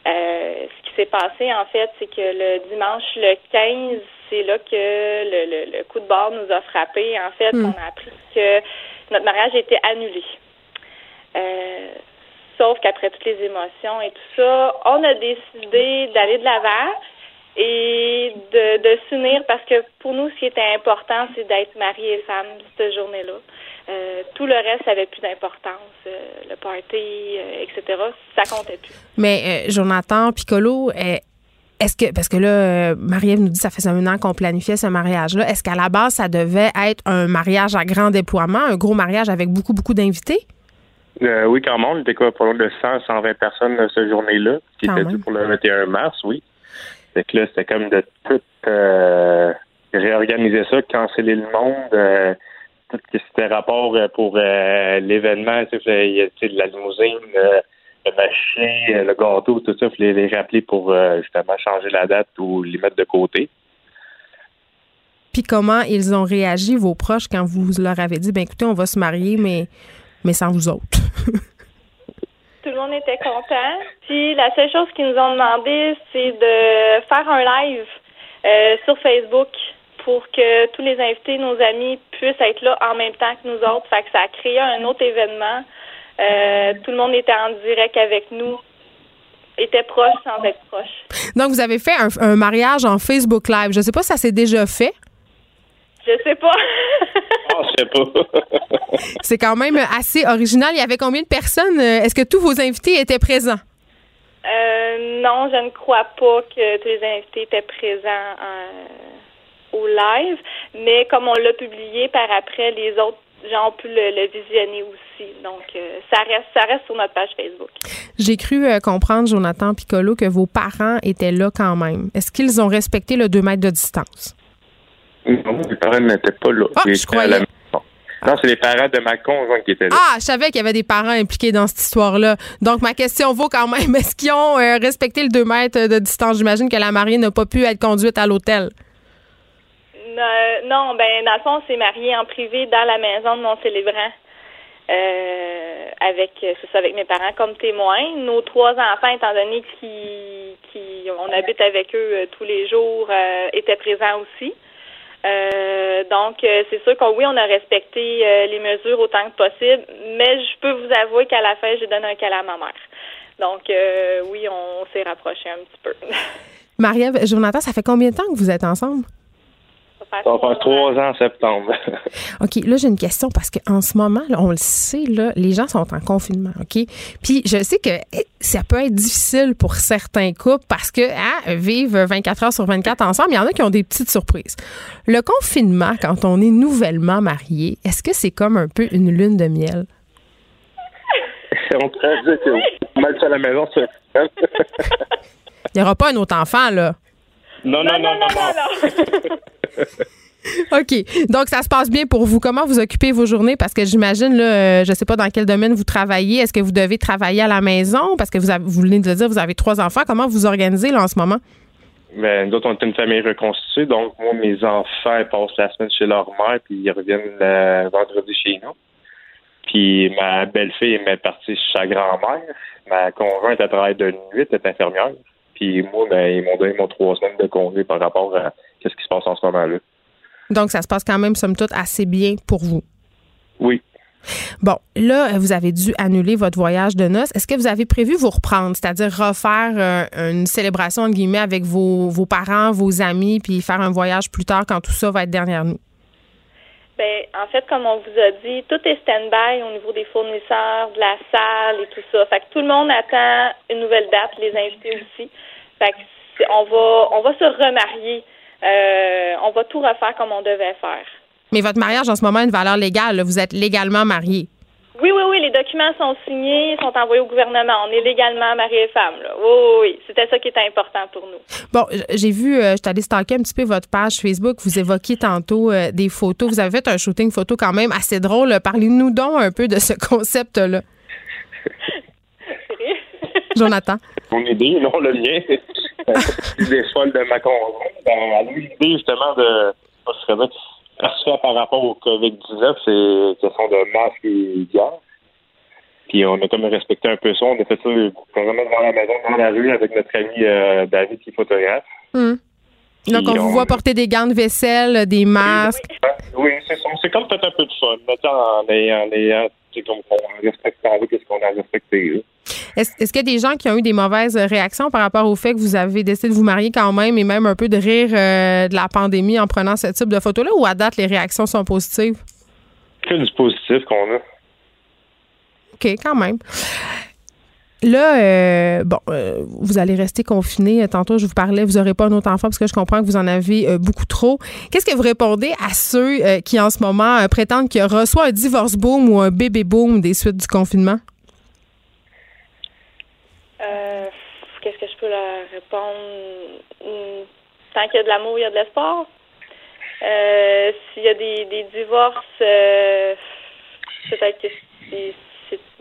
Euh, ce qui s'est passé, en fait, c'est que le dimanche, le 15, c'est là que le, le, coup de bord nous a frappé. En fait, hmm. on a appris que notre mariage était annulé. Euh, sauf qu'après toutes les émotions et tout ça, on a décidé d'aller de l'avant et de, de s'unir parce que pour nous, ce qui était important, c'est d'être mari et femme cette journée-là. Euh, tout le reste avait plus d'importance. Euh, le party, euh, etc., ça comptait plus. Mais Jonathan Piccolo, est-ce que, parce que là, Marie-Ève nous dit que ça faisait un an qu'on planifiait ce mariage-là, est-ce qu'à la base, ça devait être un mariage à grand déploiement, un gros mariage avec beaucoup, beaucoup d'invités? oui, quand même. On était quoi, pas loin de 100, 120 personnes cette journée-là, qui était dû pour le 21 mars, oui. Que là, c'était comme de tout euh, réorganiser ça, canceller le monde, euh, tout ce qui était rapport euh, pour l'événement, tu sais, la limousine, le machin, le gâteau, tout ça, il fallait les rappeler pour justement changer la date ou les mettre de côté. Puis comment ils ont réagi, vos proches, quand vous leur avez dit, ben écoutez, on va se marier, mais, mais sans vous autres? tout le monde était content. Puis la seule chose qu'ils nous ont demandé, c'est de faire un live euh, sur Facebook pour que tous les invités, nos amis, puissent être là en même temps que nous autres. Fait que ça a créé un autre événement. Euh, tout le monde était en direct avec nous, était proche sans être proche. Donc, vous avez fait un, un mariage en Facebook Live. Je ne sais pas si ça s'est déjà fait. Je sais pas. Je sais pas. C'est quand même assez original. Il y avait combien de personnes? Est-ce que tous vos invités étaient présents? Euh, non, je ne crois pas que tous les invités étaient présents euh, au live, mais comme on l'a publié par après, les autres gens ont pu le, visionner aussi. Donc, euh, ça reste ça reste sur notre page Facebook. J'ai cru comprendre, Jonathan Piccolo, que vos parents étaient là quand même. Est-ce qu'ils ont respecté le 2 mètres de distance? Non, mes parents n'étaient pas là. Ah, je croyais. Non, c'est les parents de ma conjointe qui étaient là. Ah, je savais qu'il y avait des parents impliqués dans cette histoire-là. Donc, ma question vaut quand même, est-ce qu'ils ont euh, respecté le 2 mètres de distance? J'imagine que la mariée n'a pas pu être conduite à l'hôtel. non, ben dans le fond, c'est marié en privé dans la maison de mon célébrant. Euh, avec c'est ça avec mes parents comme témoins. Nos trois enfants, étant donné qu'on habite avec eux euh, tous les jours, étaient présents aussi. Euh, donc, euh, c'est sûr qu'on oui, on a respecté euh, les mesures autant que possible, mais je peux vous avouer qu'à la fin, j'ai donné un câlin à ma mère. Donc, oui, on s'est rapproché un petit peu. Marie-Ève, Jonathan, ça fait combien de temps que vous êtes ensemble? Ça Ça va faire trois ans en septembre. OK, là, j'ai une question parce qu'en ce moment, on le sait, là, les gens sont en confinement, OK? Puis je sais que eh, ça peut être difficile pour certains couples parce que hein, vivre 24 heures sur 24 ensemble, il y en a qui ont des petites surprises. Le confinement, quand on est nouvellement marié, est-ce que c'est comme un peu une lune de miel? on pourrait dire que mal à la maison, c'est Il n'y aura pas un autre enfant, là. Non, non, non, non, non. OK. Donc, ça se passe bien pour vous. Comment vous occupez vos journées? Parce que j'imagine, là, euh, je ne sais pas dans quel domaine vous travaillez. Est-ce que vous devez travailler à la maison? Parce que vous, avez, venez de dire, vous avez trois enfants. Comment vous organisez, là, en ce moment? Ben, nous autres, on est une famille reconstituée. Donc, moi, mes enfants ils passent la semaine chez leur mère, puis ils reviennent le vendredi chez nous. Puis ma belle-fille est partie chez sa grand-mère. Ma conjointe, elle travaille de nuit, elle est infirmière. Puis moi, ben, ils m'ont donné mon trois semaines de congé par rapport à ce qui se passe en ce moment-là. Donc, ça se passe quand même, somme toute, assez bien pour vous. Oui. Bon, là, vous avez dû annuler votre voyage de noces. Est-ce que vous avez prévu vous reprendre, c'est-à-dire refaire euh, une célébration, entre guillemets, avec vos, vos parents, vos amis, puis faire un voyage plus tard quand tout ça va être derrière nous? Ben, en fait, comme on vous a dit, tout est stand-by au niveau des fournisseurs, de la salle et tout ça. Fait que tout le monde attend une nouvelle date, les invités aussi. Fait que on va, on va se remarier. Euh, on va tout refaire comme on devait faire. Mais votre mariage en ce moment a une valeur légale. Vous êtes légalement marié. Oui, oui, oui, les documents sont signés, sont envoyés au gouvernement. On est légalement marié et femme. Là. Oui, oui, oui. C'était ça qui était important pour nous. Bon, j'ai vu, euh, je suis allée stalker un petit peu votre page Facebook. Vous évoquiez tantôt euh, des photos. Vous avez fait un shooting photo quand même assez drôle. Parlez-nous donc un peu de ce concept-là. Jonathan. Mon idée, non le mien. des sols de ma. Ben, l'idée justement de ça par rapport au COVID-19, c'est question de masque et gants. Puis on a comme respecté un peu ça. On a fait ça vraiment devant la maison, dans la rue, avec notre ami euh, David qui est photographe. Hmm. Donc, on, vous voit porter des gants de vaisselle, des masques. Oui, c'est C'est comme peut-être un peu de fun, en ayant, en ayant comme on respecte ce qu'on a respecté. Est-ce, est-ce qu'il y a des gens qui ont eu des mauvaises réactions par rapport au fait que vous avez décidé de vous marier quand même et même un peu de rire euh, de la pandémie en prenant ce type de photos-là ou à date, les réactions sont positives? Que du positif qu'on a. OK, quand même. Là, euh, bon, euh, vous allez rester confiné. Tantôt, je vous parlais, vous n'aurez pas un autre enfant parce que je comprends que vous en avez beaucoup trop. Qu'est-ce que vous répondez à ceux qui, en ce moment, prétendent qu'il y aura soit un divorce boom ou un bébé boom des suites du confinement? Euh, qu'est-ce que je peux leur répondre? Tant qu'il y a de l'amour, il y a de l'espoir. Euh, s'il y a des, des divorces, euh, peut-être que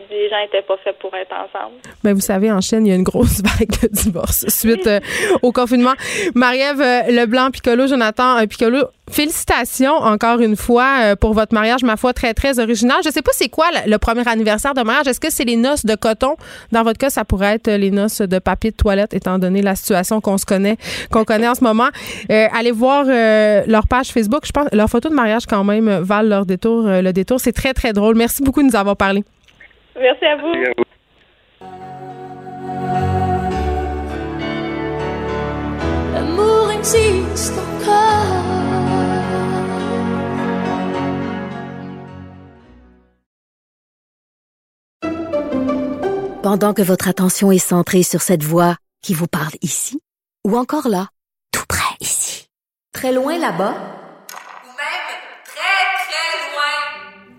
les gens n'étaient pas faits pour être ensemble. Mais ben, vous savez, en Chine, il y a une grosse vague de divorces suite euh, au confinement. Marie-Ève euh, Leblanc, Piccolo, Jonathan euh, Piccolo, félicitations encore une fois pour votre mariage, ma foi, très, très original. Je ne sais pas c'est quoi le, premier anniversaire de mariage. Est-ce que c'est les noces de coton? Dans votre cas, ça pourrait être les noces de papier de toilette, étant donné la situation qu'on se connaît, qu'on connaît en ce moment. allez voir leur page Facebook. Je pense leurs photos de mariage, quand même, valent leur détour. le détour, c'est très, très drôle. Merci beaucoup de nous avoir parlé. Merci à vous. Pendant que votre attention est centrée sur cette voix qui vous parle ici, ou encore là, tout près ici, très loin là-bas,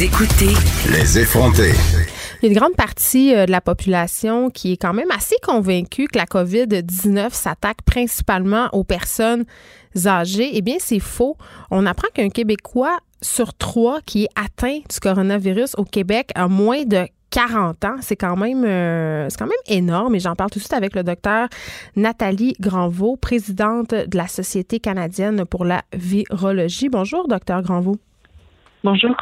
Vous écoutez Les effrontés. Il y a une grande partie euh, de la population qui est quand même assez convaincue que la COVID-19 s'attaque principalement aux personnes âgées. Eh bien, c'est faux. On apprend qu'un Québécois sur trois qui est atteint du coronavirus au Québec a moins de 40 ans. C'est quand même euh, c'est quand même énorme et j'en parle tout de suite avec le docteur Nathalie Granvaux, présidente de la Société canadienne pour la virologie. Bonjour, docteur Granvaux. Bonjour.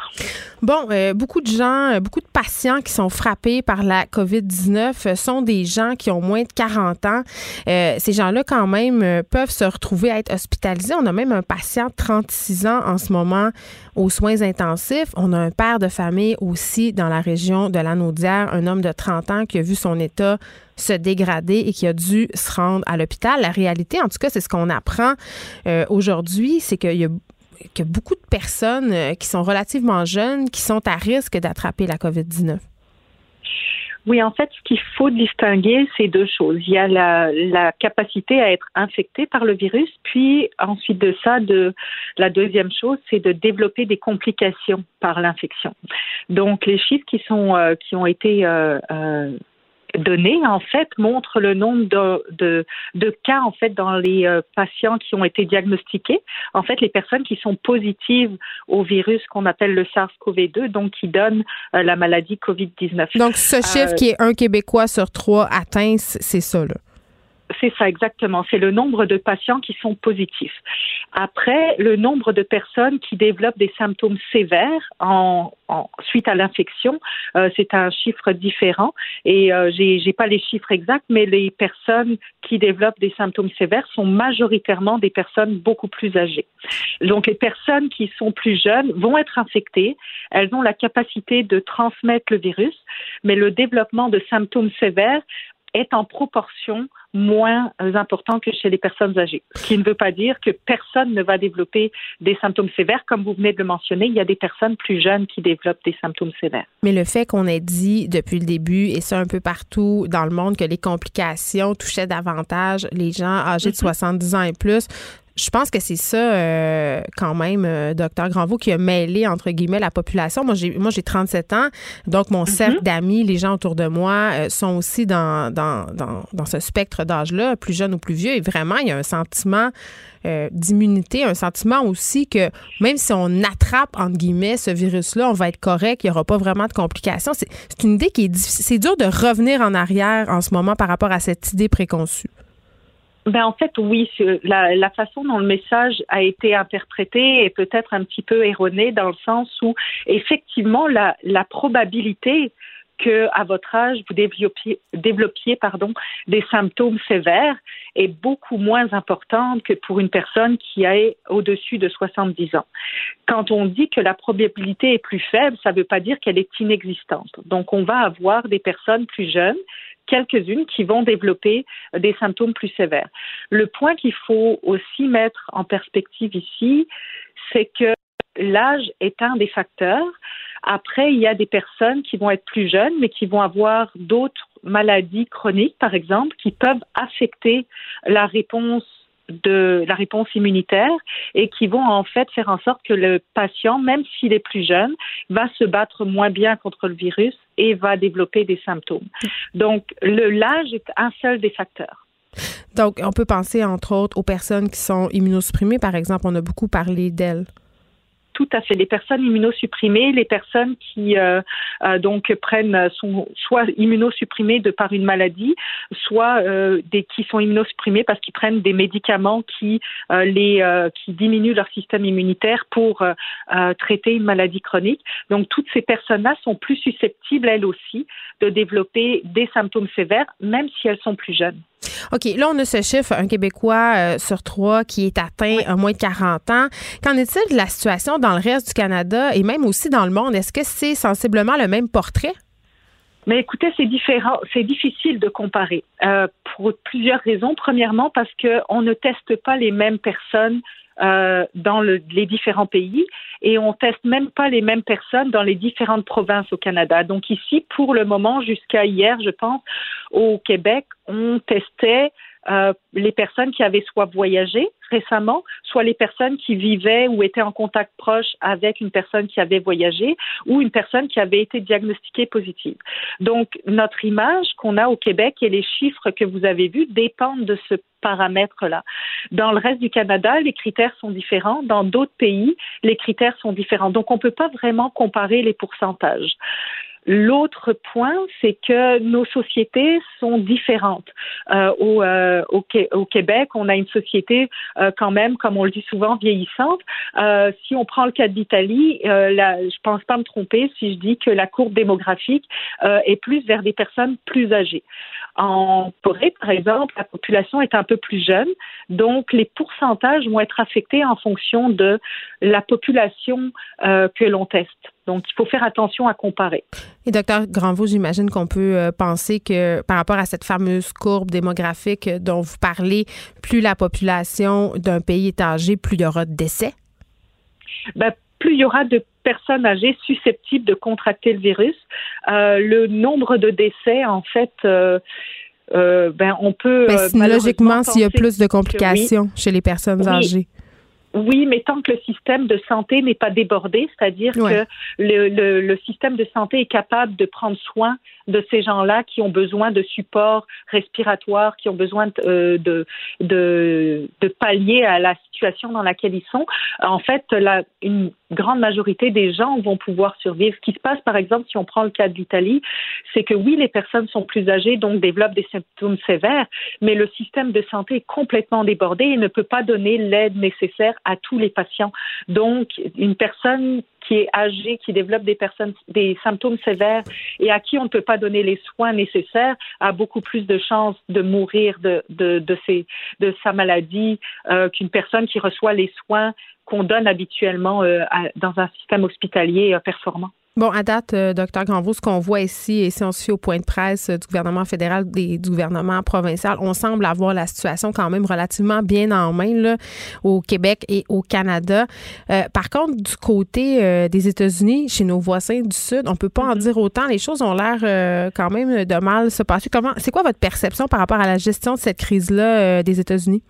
Bon, euh, beaucoup de gens, euh, beaucoup de patients qui sont frappés par la COVID-19 sont des gens qui ont moins de 40 ans. ces gens-là, quand même, peuvent se retrouver à être hospitalisés. On a même un patient de 36 ans en ce moment aux soins intensifs. On a un père de famille aussi dans la région de Lanaudière, un homme de 30 ans qui a vu son état se dégrader et qui a dû se rendre à l'hôpital. La réalité, en tout cas, c'est ce qu'on apprend euh, aujourd'hui, c'est qu'il y a que beaucoup de personnes euh, qui sont relativement jeunes qui sont à risque d'attraper la COVID-19? Oui, en fait, ce qu'il faut distinguer, c'est deux choses. Il y a la, capacité à être infecté par le virus, puis ensuite de ça, de, la deuxième chose, c'est de développer des complications par l'infection. Donc, les chiffres qui sont euh, qui ont été euh, données, en fait, montrent le nombre de, de, de cas, en fait, dans les euh, patients qui ont été diagnostiqués. En fait, les personnes qui sont positives au virus qu'on appelle le SARS-CoV-2, donc qui donne euh, la maladie COVID-19. Donc, ce chiffre euh, qui est un Québécois sur trois atteint, c'est ça, là. C'est ça exactement. C'est le nombre de patients qui sont positifs. Après, le nombre de personnes qui développent des symptômes sévères en, suite à l'infection, euh, c'est un chiffre différent. Et euh, j'ai, j'ai pas les chiffres exacts, mais les personnes qui développent des symptômes sévères sont majoritairement des personnes beaucoup plus âgées. Donc, les personnes qui sont plus jeunes vont être infectées. Elles ont la capacité de transmettre le virus, mais le développement de symptômes sévères est en proportion moins important que chez les personnes âgées. Ce qui ne veut pas dire que personne ne va développer des symptômes sévères. Comme vous venez de le mentionner, il y a des personnes plus jeunes qui développent des symptômes sévères. Mais le fait qu'on ait dit depuis le début, et ça un peu partout dans le monde, que les complications touchaient davantage les gens âgés de 70 mm-hmm. ans et plus, je pense que c'est ça, euh, quand même, euh, docteur Granvaux, qui a mêlé, entre guillemets, la population. Moi, j'ai, moi, j'ai 37 ans, donc mon cercle mhm. d'amis, les gens autour de moi, euh, sont aussi dans, dans, dans, dans, ce spectre d'âge-là, plus jeunes ou plus vieux. Et vraiment, il y a un sentiment d'immunité, un sentiment aussi que même si on attrape, entre guillemets, ce virus-là, on va être correct, il n'y aura pas vraiment de complications. C'est une idée qui est difficile. C'est dur de revenir en arrière en ce moment par rapport à cette idée préconçue. Ben en fait, oui, la, façon dont le message a été interprété est peut-être un petit peu erronée dans le sens où effectivement la, la probabilité que à votre âge vous développiez, développiez pardon, des symptômes sévères est beaucoup moins importante que pour une personne qui est au-dessus de 70 ans. Quand on dit que la probabilité est plus faible, ça ne veut pas dire qu'elle est inexistante. Donc on va avoir des personnes plus jeunes quelques-unes qui vont développer des symptômes plus sévères. Le point qu'il faut aussi mettre en perspective ici, c'est que l'âge est un des facteurs. Après, il y a des personnes qui vont être plus jeunes, mais qui vont avoir d'autres maladies chroniques, par exemple, qui peuvent affecter la réponse de la réponse immunitaire et qui vont en fait faire en sorte que le patient, même s'il est plus jeune, va se battre moins bien contre le virus et va développer des symptômes. Donc, l'âge est un seul des facteurs. Donc, on peut penser entre autres aux personnes qui sont immunosupprimées, par exemple, on a beaucoup parlé d'elles tout à fait. Les personnes immunosupprimées, les personnes qui euh, euh, donc prennent sont soit immunosupprimées de par une maladie, soit euh, des qui sont immunosupprimées parce qu'ils prennent des médicaments qui les qui diminuent leur système immunitaire pour traiter une maladie chronique. Donc toutes ces personnes-là sont plus susceptibles elles aussi de développer des symptômes sévères, même si elles sont plus jeunes. OK, là, on a ce chiffre, un Québécois euh, sur trois qui est atteint à moins de 40 ans. Qu'en est-il de la situation dans le reste du Canada et même aussi dans le monde? Est-ce que c'est sensiblement le même portrait? Mais écoutez, c'est différent, c'est difficile de comparer euh, pour plusieurs raisons. Premièrement, parce qu'on ne teste pas les mêmes personnes euh, dans le, les différents pays et on teste même pas les mêmes personnes dans les différentes provinces au Canada. Donc ici, pour le moment, jusqu'à hier, je pense, au Québec, on testait euh, les personnes qui avaient soit voyagé récemment, soit les personnes qui vivaient ou étaient en contact proche avec une personne qui avait voyagé ou une personne qui avait été diagnostiquée positive. Donc, notre image qu'on a au Québec et les chiffres que vous avez vus dépendent de ce paramètre-là. Dans le reste du Canada, les critères sont différents. Dans d'autres pays, les critères sont différents. Donc, on ne peut pas vraiment comparer les pourcentages. L'autre point, c'est que nos sociétés sont différentes. Euh, au, euh, au, Québec, on a une société euh, quand même, comme on le dit souvent, vieillissante. Euh, si on prend le cas d'Italie, euh, je pense pas me tromper si je dis que la courbe démographique est plus vers des personnes plus âgées. En Corée, par exemple, la population est un peu plus jeune, donc les pourcentages vont être affectés en fonction de la population que l'on teste. Donc, il faut faire attention à comparer. Et docteur Granvaux, j'imagine qu'on peut euh, penser que par rapport à cette fameuse courbe démographique dont vous parlez, plus la population d'un pays est âgée, plus il y aura de décès? Ben, plus il y aura de personnes âgées susceptibles de contracter le virus. Euh, le nombre de décès, en fait, euh, ben, on peut. Mais logiquement, s'il y a plus de complications chez les personnes âgées. Oui, mais tant que le système de santé n'est pas débordé, c'est-à-dire que le, le, le, système de santé est capable de prendre soin de ces gens-là qui ont besoin de support respiratoire, qui ont besoin de, euh, de, de, de pallier à la situation dans laquelle ils sont. En fait, la, une grande majorité des gens vont pouvoir survivre. Ce qui se passe, par exemple, si on prend le cas de l'Italie, c'est que oui, les personnes sont plus âgées, donc développent des symptômes sévères, mais le système de santé est complètement débordé et ne peut pas donner l'aide nécessaire à tous les patients. Donc, une personne qui est âgée, qui développe des personnes, des symptômes sévères et à qui on ne peut pas donner les soins nécessaires, a beaucoup plus de chances de mourir de, de, de, ses, de sa maladie euh, qu'une personne qui reçoit les soins qu'on donne habituellement euh, dans un système hospitalier euh, performant. Bon, à date, euh, docteur Granvaux, ce qu'on voit ici, et si on se fie au point de presse du gouvernement fédéral et du gouvernement provincial, on semble avoir la situation quand même relativement bien en main là, au Québec et au Canada. par contre, du côté des États-Unis, chez nos voisins du Sud, on peut pas en mm-hmm. dire autant. Les choses ont l'air quand même de mal se passer. Comment, c'est quoi votre perception par rapport à la gestion de cette crise-là des États-Unis?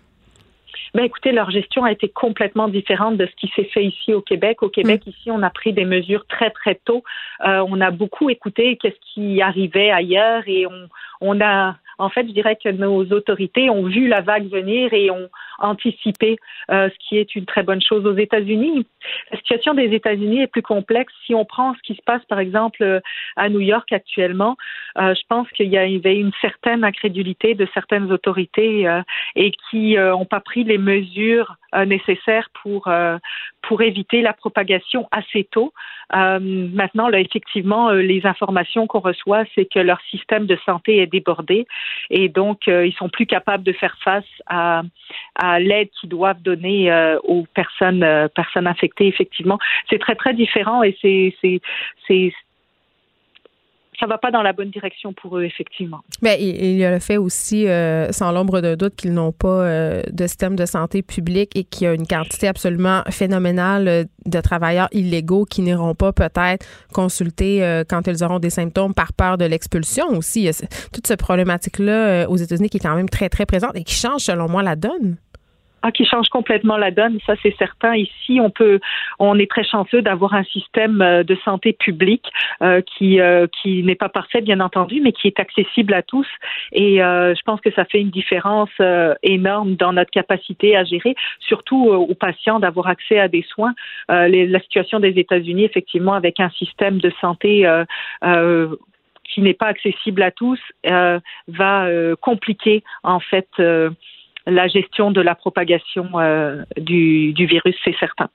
Ben écoutez, leur gestion a été complètement différente de ce qui s'est fait ici au Québec. Au Québec, mm. ici, on a pris des mesures très très tôt. Euh, on a beaucoup écouté qu'est-ce qui arrivait ailleurs et on, on a en fait, je dirais que nos autorités ont vu la vague venir et ont anticipé, euh, ce qui est une très bonne chose aux États-Unis. La situation des États-Unis est plus complexe. Si on prend ce qui se passe, par exemple, à New York actuellement, euh, je pense qu'il y avait une certaine incrédulité de certaines autorités euh, et qui n'ont pas pris les mesures nécessaires pour pour éviter la propagation assez tôt. maintenant, là, effectivement, les informations qu'on reçoit, c'est que leur système de santé est débordé et donc euh, ils sont plus capables de faire face à, à l'aide qu'ils doivent donner euh, aux personnes euh, personnes infectées. Effectivement, c'est très très différent et c'est c'est ça va pas dans la bonne direction pour eux, effectivement. Bien, il y a le fait aussi, euh, sans l'ombre de doute, qu'ils n'ont pas euh, de système de santé public et qu'il y a une quantité absolument phénoménale euh, de travailleurs illégaux qui n'iront pas peut-être consulter quand ils auront des symptômes par peur de l'expulsion aussi. Il y a toute cette problématique-là aux États-Unis qui est quand même très, très présente et qui change, selon moi, la donne. Ah, qui change complètement la donne, ça c'est certain. Ici, on peut, on est très chanceux d'avoir un système euh, de santé publique euh, qui euh, qui n'est pas parfait, bien entendu, mais qui est accessible à tous. Et je pense que ça fait une différence énorme dans notre capacité à gérer, surtout aux patients d'avoir accès à des soins. la situation des États-Unis, effectivement, avec un système de santé qui n'est pas accessible à tous, va compliquer en fait la gestion de la propagation euh, du, virus, c'est certain.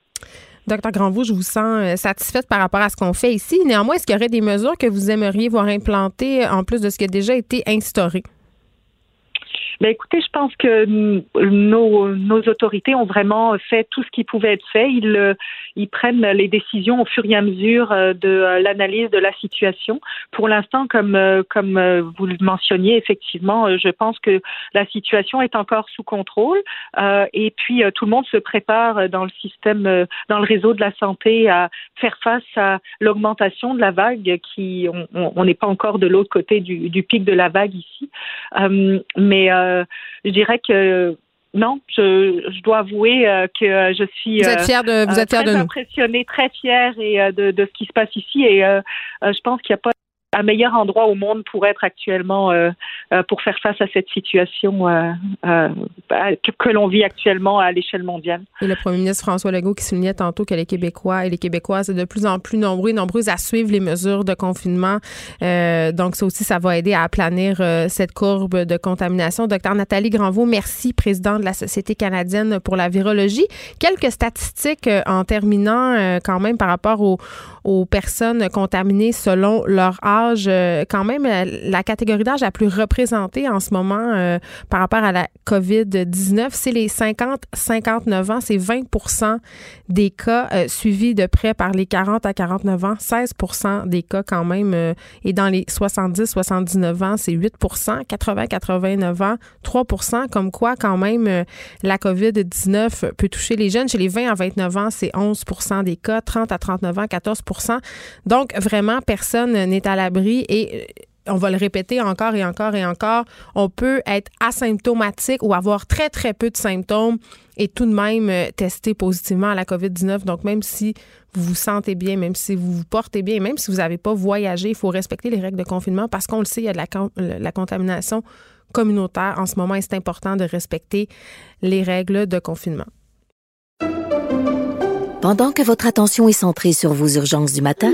Docteur Granvaux, je vous sens euh, satisfaite par rapport à ce qu'on fait ici. Néanmoins, est-ce qu'il y aurait des mesures que vous aimeriez voir implantées en plus de ce qui a déjà été instauré? Ben écoutez, je pense que nos, nos, autorités ont vraiment fait tout ce qui pouvait être fait. Ils, euh, ils prennent les décisions au fur et à mesure euh, de euh, l'analyse de la situation. Pour l'instant, comme comme vous le mentionniez, effectivement, je pense que la situation est encore sous contrôle. et puis tout le monde se prépare dans le système, dans le réseau de la santé à faire face à l'augmentation de la vague. Qui on n'est pas encore de l'autre côté du, pic de la vague ici, mais je dirais que non, je, dois avouer euh, que je suis vous êtes fière de, vous êtes très de impressionnée, très fière et, de, ce qui se passe ici. Et je pense qu'il n'y a pas un meilleur endroit au monde pour être actuellement euh, euh, pour faire face à cette situation euh, bah, que, l'on vit actuellement à l'échelle mondiale. Et le premier ministre François Legault qui soulignait tantôt que les Québécois et les Québécoises sont de plus en plus nombreux et nombreuses à suivre les mesures de confinement. donc ça aussi, ça va aider à aplanir cette courbe de contamination. Docteur Nathalie Granvaux, merci, président de la Société canadienne pour la virologie. Quelques statistiques en terminant quand même par rapport aux, aux personnes contaminées selon leur âge. Euh, quand même, euh, la catégorie d'âge la plus représentée en ce moment euh, par rapport à la COVID-19, c'est les 50-59 ans. C'est 20% des cas suivis de près par les 40 à 49 ans. 16% des cas quand même. et dans les 70-79 ans, c'est 8% 80-89 ans, 3% Comme quoi, quand même, la COVID-19 peut toucher les jeunes. Chez les 20 à 29 ans, c'est 11 des cas. 30 à 39 ans, 14% donc, vraiment, personne n'est à et euh, on va le répéter encore et encore et encore, on peut être asymptomatique ou avoir très, très peu de symptômes et tout de même euh, tester positivement à la COVID-19. Donc, même si vous vous sentez bien, même si vous vous portez bien, même si vous n'avez pas voyagé, il faut respecter les règles de confinement parce qu'on le sait, il y a de la, contamination communautaire en ce moment c'est important de respecter les règles de confinement. Pendant que votre attention est centrée sur vos urgences du matin,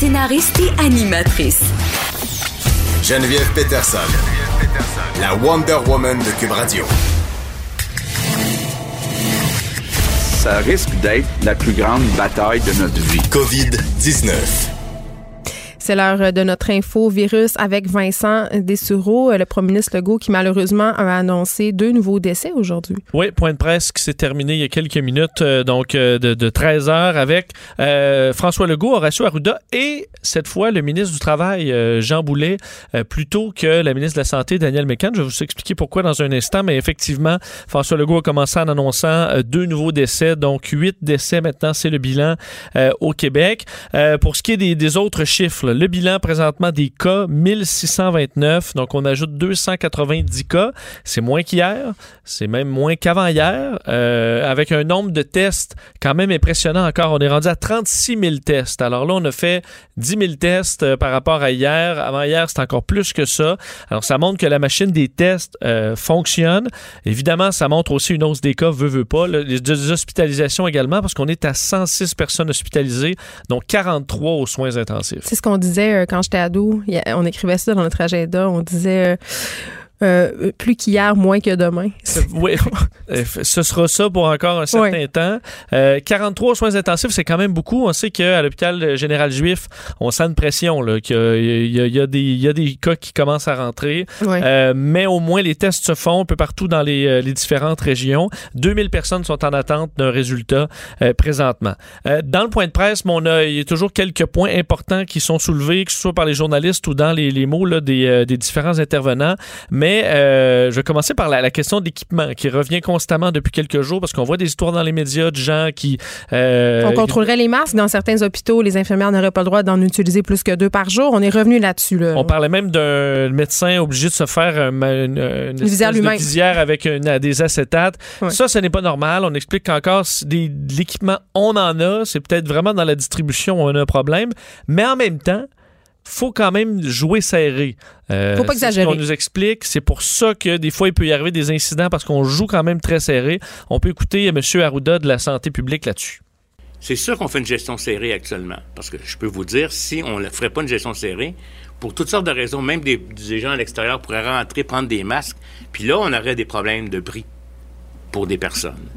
Scénariste et animatrice. Geneviève Peterson, La Wonder Woman de Cube Radio. Ça risque d'être la plus grande bataille de notre vie. COVID-19. C'est l'heure de notre info virus avec Vincent Dessureau, le premier ministre Legault qui malheureusement a annoncé deux nouveaux décès aujourd'hui. Oui, point de presse qui s'est terminé il y a quelques minutes, euh, donc euh, de, 13 heures avec euh, François Legault, Horacio Arruda et cette fois le ministre du Travail, Jean Boulet, plutôt que la ministre de la Santé, Daniel Mécan. Je vais vous expliquer pourquoi dans un instant, mais effectivement, François Legault a commencé en annonçant deux nouveaux décès, donc huit décès maintenant, c'est le bilan au Québec. pour ce qui est des, des autres chiffres, le bilan présentement des cas, 1629. Donc, on ajoute 290 cas. C'est moins qu'hier. C'est même moins qu'avant hier. Euh, avec un nombre de tests quand même impressionnant encore. On est rendu à 36 000 tests. Alors là, on a fait 10 000 tests euh, par rapport à hier. Avant hier, c'est encore plus que ça. Alors, ça montre que la machine des tests euh, fonctionne. Évidemment, ça montre aussi une hausse des cas, veut, veut pas. Les hospitalisations également, parce qu'on est à 106 personnes hospitalisées, dont 43 aux soins intensifs. Disait euh, quand j'étais ado. On écrivait ça dans notre agenda. On disait euh, euh, plus qu'hier, moins que demain. Oui, ce sera ça pour encore un certain temps. 43 soins intensifs, c'est quand même beaucoup. On sait qu'à l'hôpital général juif, on sent une pression, qu'il y, y, a, des cas qui commencent à rentrer. mais au moins, les tests se font un peu partout dans les, différentes régions. 2000 personnes sont en attente d'un résultat présentement. dans le point de presse, on a, il y a toujours quelques points importants qui sont soulevés, que ce soit par les journalistes ou dans les, mots des, des différents intervenants. Mais mais euh, je vais commencer par la, question d'équipement qui revient constamment depuis quelques jours parce qu'on voit des histoires dans les médias de gens qui... Euh, on contrôlerait les masques dans certains hôpitaux. Les infirmières n'auraient pas le droit d'en utiliser plus que deux par jour. On est revenu là-dessus. On parlait même d'un médecin obligé de se faire une, une, visière, avec des acétates. Ça, ce n'est pas normal. On explique qu'encore de l'équipement, on en a. C'est peut-être vraiment dans la distribution où on a un problème. Mais en même temps, faut quand même jouer serré. Euh, faut pas exagérer. Ce qu'on nous explique, c'est pour ça que des fois il peut y arriver des incidents parce qu'on joue quand même très serré. On peut écouter M. Arruda de la santé publique là-dessus. C'est sûr qu'on fait une gestion serrée actuellement. Parce que je peux vous dire, si on ne ferait pas une gestion serrée, pour toutes sortes de raisons, même des, gens à l'extérieur pourraient rentrer, prendre des masques, puis là, on aurait des problèmes de bris pour des personnes.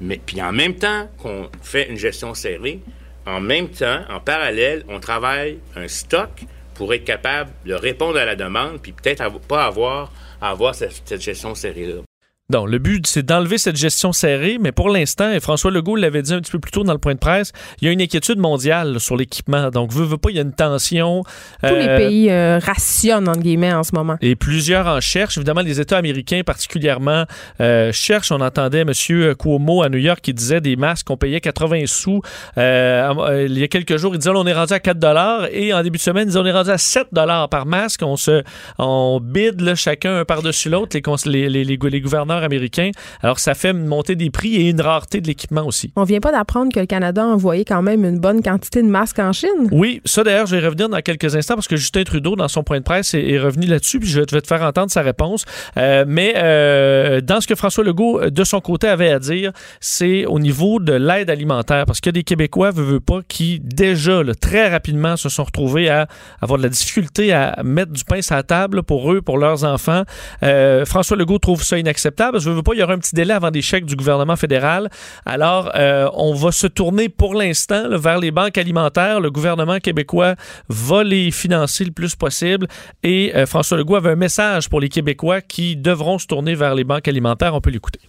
Mais puis en même temps qu'on fait une gestion serrée, en même temps, en parallèle, on travaille un stock pour être capable de répondre à la demande, puis peut-être pas avoir avoir cette, gestion serrée-là. Donc, le but, c'est d'enlever cette gestion serrée, mais pour l'instant, et François Legault l'avait dit un petit peu plus tôt dans le point de presse, il y a une inquiétude mondiale sur l'équipement. Donc, veut, veut pas, il y a une tension. Tous les Euh, pays euh, rationnent, entre guillemets, en ce moment. Et plusieurs en cherchent. Évidemment, les États américains particulièrement euh, cherchent. On entendait M. Cuomo à New York qui disait des masques qu'on payait 80 sous. Il y a quelques jours, il disait on est rendu à 4 dollars. Et en début de semaine, il disait on est rendu à 7 dollars par masque. On se on bide là, chacun un par-dessus l'autre, les, les, les, les, les américains. Alors, ça fait monter des prix et une rareté de l'équipement aussi. On vient pas d'apprendre que le Canada a envoyé quand même une bonne quantité de masques en Chine. Oui, ça d'ailleurs, je vais revenir dans quelques instants parce que Justin Trudeau, dans son point de presse, est, est revenu là-dessus, puis je vais, je vais te faire entendre sa réponse. Euh, mais euh, dans ce que François Legault, euh, de son côté, avait à dire, c'est au niveau de l'aide alimentaire, parce qu'il y a des Québécois, veut, veut pas, qui déjà, là, très rapidement, se sont retrouvés à avoir de la difficulté à mettre du pain sur la table pour eux, pour leurs enfants. Euh, François Legault trouve ça inacceptable. Je veux, pas, il y aura un petit délai avant des chèques du gouvernement fédéral. Alors, euh, on va se tourner pour l'instant vers les banques alimentaires. Le gouvernement québécois va les financer le plus possible. Et euh, François Legault avait un message pour les Québécois qui devront se tourner vers les banques alimentaires. On peut l'écouter.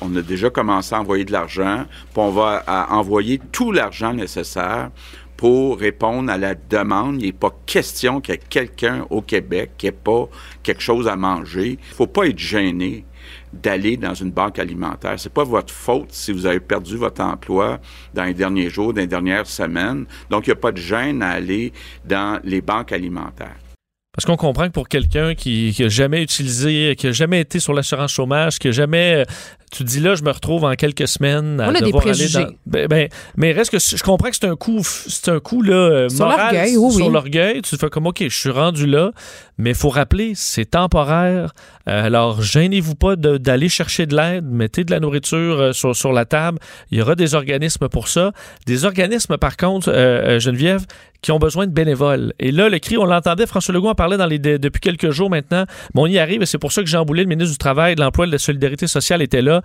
On a déjà commencé à envoyer de l'argent, on va envoyer tout l'argent nécessaire pour répondre à la demande. Il n'est pas question qu'il y ait quelqu'un au Québec qui n'ait pas quelque chose à manger. Il ne faut pas être gêné d'aller dans une banque alimentaire. C'est pas votre faute si vous avez perdu votre emploi dans les derniers jours, dans les dernières semaines. Donc, il n'y a pas de gêne à aller dans les banques alimentaires. Parce qu'on comprend que pour quelqu'un qui, qui a jamais utilisé, qui a jamais été sur l'assurance chômage, qui a jamais, tu te dis là, je me retrouve en quelques semaines à On a des aller préjugés. dans- ben, ben, mais reste que je comprends que c'est un coup, c'est un coup là euh, Sur moral l'orgueil, oui, sur oui. l'orgueil. Tu fais comme ok, je suis rendu là, mais il faut rappeler, c'est temporaire. Euh, alors gênez-vous pas de- d'aller chercher de l'aide, mettez de la nourriture euh, sur, sur la table. Il y aura des organismes pour ça. Des organismes par contre, euh, Geneviève, qui ont besoin de bénévoles. Et là, le cri, on l'entendait, François Legault en parlait dans les, de- depuis quelques jours maintenant, mais on y arrive et c'est pour ça que Jean Boulet, le ministre du Travail, de l'Emploi et de la Solidarité sociale, était là.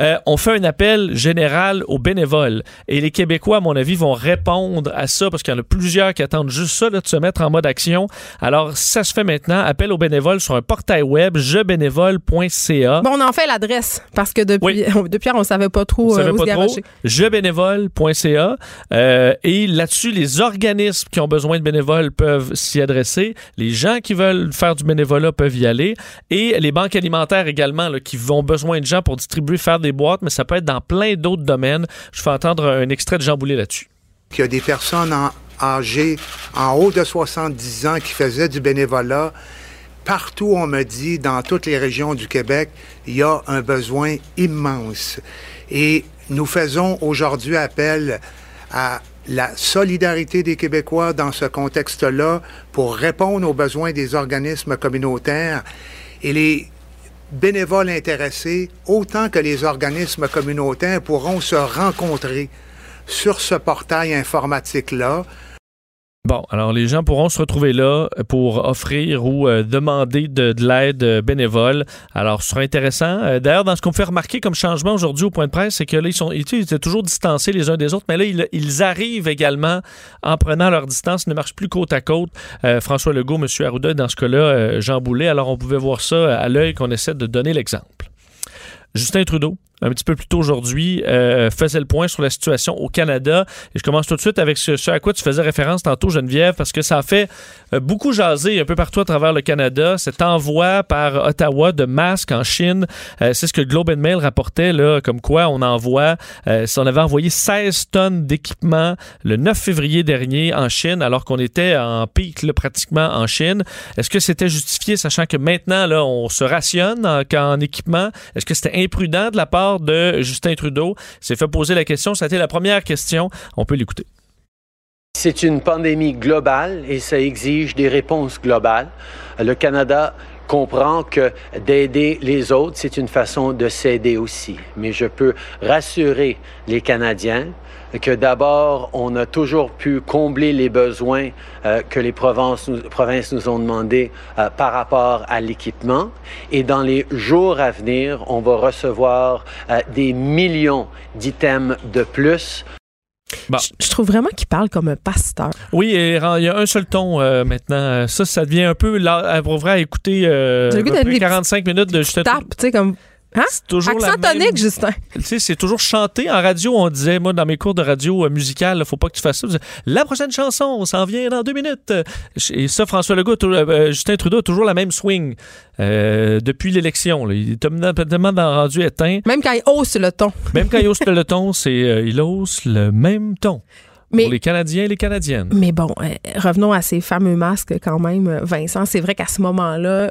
Euh, on fait un appel général aux bénévoles. Et les Québécois, à mon avis, vont répondre à ça parce qu'il y en a plusieurs qui attendent juste ça, là, de se mettre en mode action. Alors, ça se fait maintenant. Appel aux bénévoles sur un portail web, jebénévole.ca. Bon, on en fait l'adresse parce que depuis, depuis hier, on savait pas trop On euh, savait où pas se trop. Jebénévole.ca. Euh, et là-dessus, les organismes qui ont besoin de bénévoles peuvent s'y adresser. Les gens qui veulent faire du bénévolat peuvent y aller. Et les banques alimentaires également, là, qui vont besoin de gens pour distribuer, faire des boîtes, mais ça peut être dans plein d'autres domaines. Je fais entendre un extrait de Jean Boulet là-dessus. qu'il y a des personnes âgées en haut de 70 ans qui faisaient du bénévolat. Partout, on me dit, dans toutes les régions du Québec, il y a un besoin immense. Et nous faisons aujourd'hui appel à la solidarité des Québécois dans ce contexte-là pour répondre aux besoins des organismes communautaires. Et les bénévoles intéressés, autant que les organismes communautaires, pourront se rencontrer sur ce portail informatique-là. Bon, alors les gens pourront se retrouver là pour offrir ou euh, demander de, de l'aide euh, bénévole. Alors, ce sera intéressant. Euh, D'ailleurs, dans ce qu'on me fait remarquer comme changement aujourd'hui au point de presse, c'est que là, ils, sont, ils, étaient toujours distancés les uns des autres, mais là, ils, arrivent également en prenant leur distance. Ils ne marchent plus côte à côte. François Legault, M. Arruda, dans ce cas-là, Jean Boulet. Alors, on pouvait voir ça à l'œil qu'on essaie de donner l'exemple. Justin Trudeau, un petit peu plus tôt aujourd'hui, euh, faisait le point sur la situation au Canada. Et je commence tout de suite avec ce, à quoi tu faisais référence tantôt, Geneviève, parce que ça a fait euh, beaucoup jaser un peu partout à travers le Canada. Cet envoi par Ottawa de masques en Chine, euh, c'est ce que Globe and Mail rapportait, là, comme quoi on envoie, on avait envoyé 16 tonnes d'équipements le 9 février dernier en Chine, alors qu'on était en pic là, pratiquement en Chine. Est-ce que c'était justifié, sachant que maintenant, là, on se rationne en, en équipement? Est-ce que c'était imprudent de la part de Justin Trudeau? s'est fait poser la question. Été la première question. On peut l'écouter. C'est une pandémie globale et ça exige des réponses globales. Le Canada comprend que d'aider les autres, c'est une façon de s'aider aussi. Mais je peux rassurer les Canadiens que d'abord, on a toujours pu combler les besoins euh, que les provinces nous, provinces nous ont demandé euh, par rapport à l'équipement. Et dans les jours à venir, on va recevoir euh, des millions d'items de plus Bon. Je, je trouve vraiment qu'il parle comme un pasteur. Oui, et il y a un seul ton euh, maintenant. Ça, ça devient un peu là, pour vrai à écouter euh, J'ai le à goût peu de près donner 45 minutes de Tape, tu sais, comme Hein? C'est toujours Accent la même- tonique, Justin. Tu sais, c'est toujours chanté. En radio, on disait, moi, dans mes cours de radio euh, musicale, faut pas que tu fasses ça. La prochaine chanson, on s'en vient dans deux minutes. Et ça, François Legault, tou- euh, Justin Trudeau a toujours la même swing euh, depuis l'élection. Il est tellement, rendu éteint. Même quand il hausse le ton. Même quand il hausse le ton, c'est euh, il hausse le même ton. Mais- Pour les Canadiens et les Canadiennes. Mais bon, euh, revenons à ces fameux masques quand même, euh, Vincent. C'est vrai qu'à ce moment-là, euh,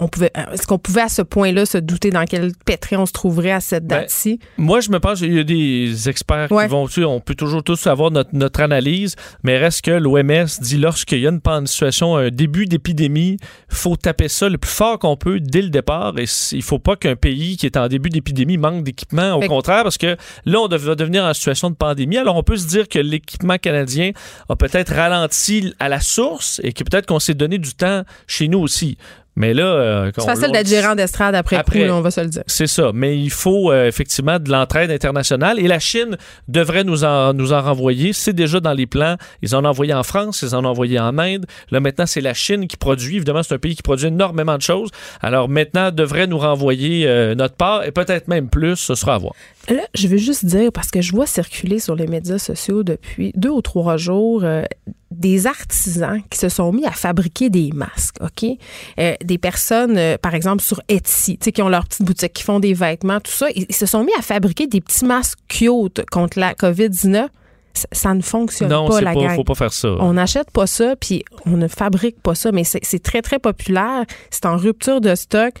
on pouvait, euh, est-ce qu'on pouvait à ce point-là se douter dans quel pétrin on se trouverait à cette Ben, date-ci? Moi, je me pense qu'il y a des experts Ouais. qui vont. Sais, on peut toujours tous avoir notre, notre analyse, mais reste que l'OMS dit lorsqu'il y a une, une situation, un début d'épidémie, faut taper ça le plus fort qu'on peut dès le départ. Et il faut pas qu'un pays qui est en début d'épidémie manque d'équipement. Au Fait contraire, parce que là, on va devenir en situation de pandémie. Alors, on peut se dire que l'équipement canadien a peut-être ralenti à la source et que peut-être qu'on s'est donné du temps chez nous aussi. Mais là, euh, C'est facile d'être gérant d'estrade après, Après. coup, là, on va se le dire. c'est ça, mais il faut euh, effectivement de l'entraide internationale et la Chine devrait nous en, nous en renvoyer. C'est déjà dans les plans. Ils en ont envoyé en France, ils en ont envoyé en Inde. Là maintenant, c'est la Chine qui produit. Évidemment, c'est un pays qui produit énormément de choses. Alors maintenant, devrait nous renvoyer euh, notre part et peut-être même plus. Ce sera à voir. Là, je veux juste dire, parce que je vois circuler sur les médias sociaux depuis deux ou trois jours euh, des artisans qui se sont mis à fabriquer des masques, OK? Euh, des personnes, euh, par exemple, sur Etsy, tu sais, qui ont leur petite boutique, qui font des vêtements, tout ça. Ils, ils se sont mis à fabriquer des petits masques cute contre la COVID-19. Ça, ça ne fonctionne non, pas, c'est la pas, gang. faut pas faire ça. On n'achète pas ça, puis on ne fabrique pas ça, mais c'est très, très populaire. C'est en rupture de stock.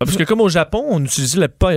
Ah, Parce que comme au Japon, on utilisait le pas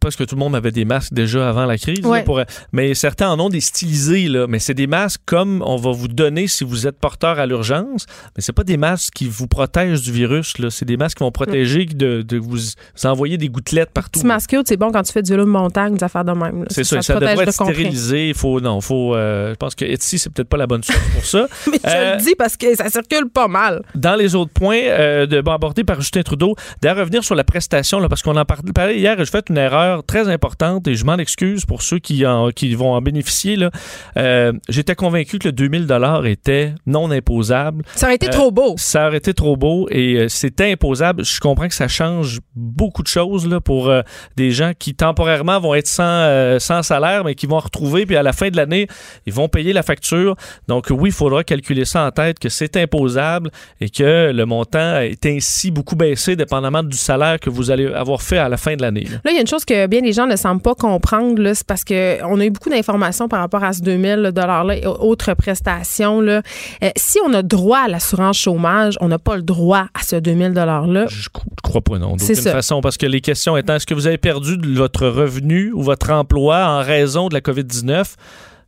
parce que tout le monde avait des masques déjà avant la crise, là, Ouais. pour- mais certains en ont des stylisés là, mais c'est des masques comme on va vous donner si vous êtes porteur à l'urgence, mais c'est pas des masques qui vous protègent du virus là, c'est des masques qui vont protéger de, de vous, vous envoyer des gouttelettes partout. Petit masque c'est bon quand tu fais du vélo de montagne, des affaires de même. C'est ça, ça, protège devrait de être stérilisé. Il faut, non, faut. euh, je pense que Etsy, c'est peut-être pas la bonne source pour ça. Mais je Euh, le dis parce que ça circule pas mal. dans les autres points euh, de, abordés par Justin Trudeau, de revenir sur la prestation, là, parce qu'on en par- parlait hier, j'ai fait une erreur très importante et je m'en excuse pour ceux qui, en- qui vont en bénéficier. là. Euh, J'étais convaincu que le 2000 était non imposable. Ça aurait été Euh, trop beau. Ça aurait été trop beau et euh, c'était imposable. Je comprends que ça change beaucoup de choses là, pour des gens qui temporairement vont être sans, sans salaire, mais qui vont retrouver, puis à la fin de l'année, ils vont payer la facture. Donc oui, il faudra calculer ça en tête, que c'est imposable et que le montant est ainsi beaucoup baissé dépendamment du salaire que vous allez avoir fait à la fin de l'année. là? Là, il y a une chose que bien les gens ne semblent pas comprendre, là, c'est parce qu'on a eu beaucoup d'informations par rapport à ce 2000 $-là et autres prestations. Là. Euh, si on a droit à l'assurance chômage, on n'a pas le droit à ce 2000 $-là. Je crois pas, non. C'est D'aucune ça. façon, parce que les questions étant, est-ce que vous avez perdu votre revenu ou votre emploi en raison de la COVID-19?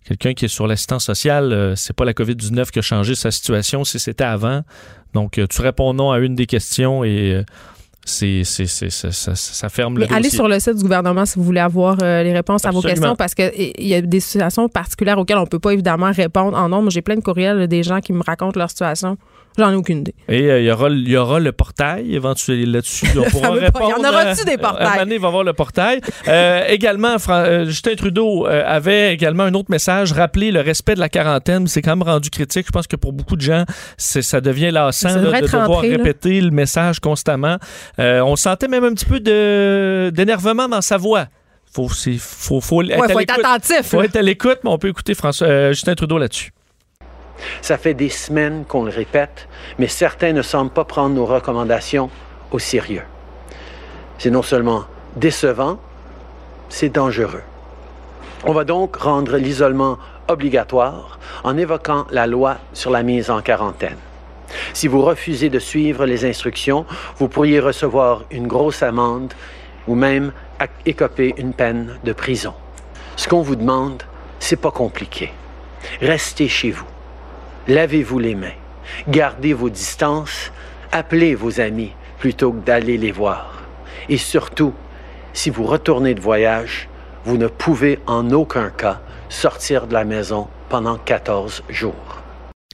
Quelqu'un qui est sur l'assistance sociale, euh, c'est pas la COVID-19 qui a changé sa situation, si c'était avant. Donc, euh, tu réponds non à une des questions et euh, c'est, c'est, c'est- ça, ça- ça ferme le Mais allez sur le site du gouvernement si vous voulez avoir euh, les réponses à vos questions parce qu'il y a des situations particulières auxquelles on peut pas évidemment répondre en nombre. J'ai plein de courriels des gens qui me racontent leur situation. J'en ai aucune idée. Et euh, il y, aura, il y aura le portail éventuellement là-dessus. On pourra répondre. portail. Y en aura-tu des euh, portails? Moment donné, il va y avoir le portail. Euh, également, euh, Justin Trudeau euh, avait également un autre message, rappeler le respect de la quarantaine. C'est quand même rendu critique. Je pense que pour beaucoup de gens, ça devient lassant Ça là, de être devoir rentré, là. répéter le message constamment. Euh, on sentait même un petit peu d'énervement dans sa voix. Faut, faut, faut, être, Ouais, à faut être attentif, Faut être à l'écoute, mais on peut écouter François, euh, Justin Trudeau là-dessus. Ça fait des semaines qu'on le répète, mais certains ne semblent pas prendre nos recommandations au sérieux. C'est non seulement décevant, c'est dangereux. On va donc rendre l'isolement obligatoire en évoquant la loi sur la mise en quarantaine. Si vous refusez de suivre les instructions, vous pourriez recevoir une grosse amende ou même écoper une peine de prison. Ce qu'on vous demande, c'est pas compliqué. Restez chez vous. Lavez-vous les mains. Gardez vos distances. Appelez vos amis plutôt que d'aller les voir. Et surtout, si vous retournez de voyage, vous ne pouvez en aucun cas sortir de la maison pendant 14 jours.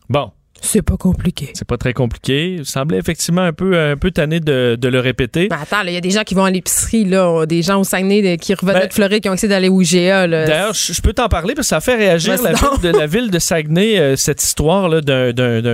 Bon. C'est pas compliqué. C'est pas très compliqué. Il semblait effectivement un peu, un peu tanné de, de le répéter. Ben attends, il y a des gens qui vont à l'épicerie, là, des gens au Saguenay qui revenaient Ben, de Floride qui ont essayé d'aller au IGA. D'ailleurs, je peux t'en parler parce que ça fait réagir la ville, de, la ville de Saguenay, euh, cette histoire là, d'un,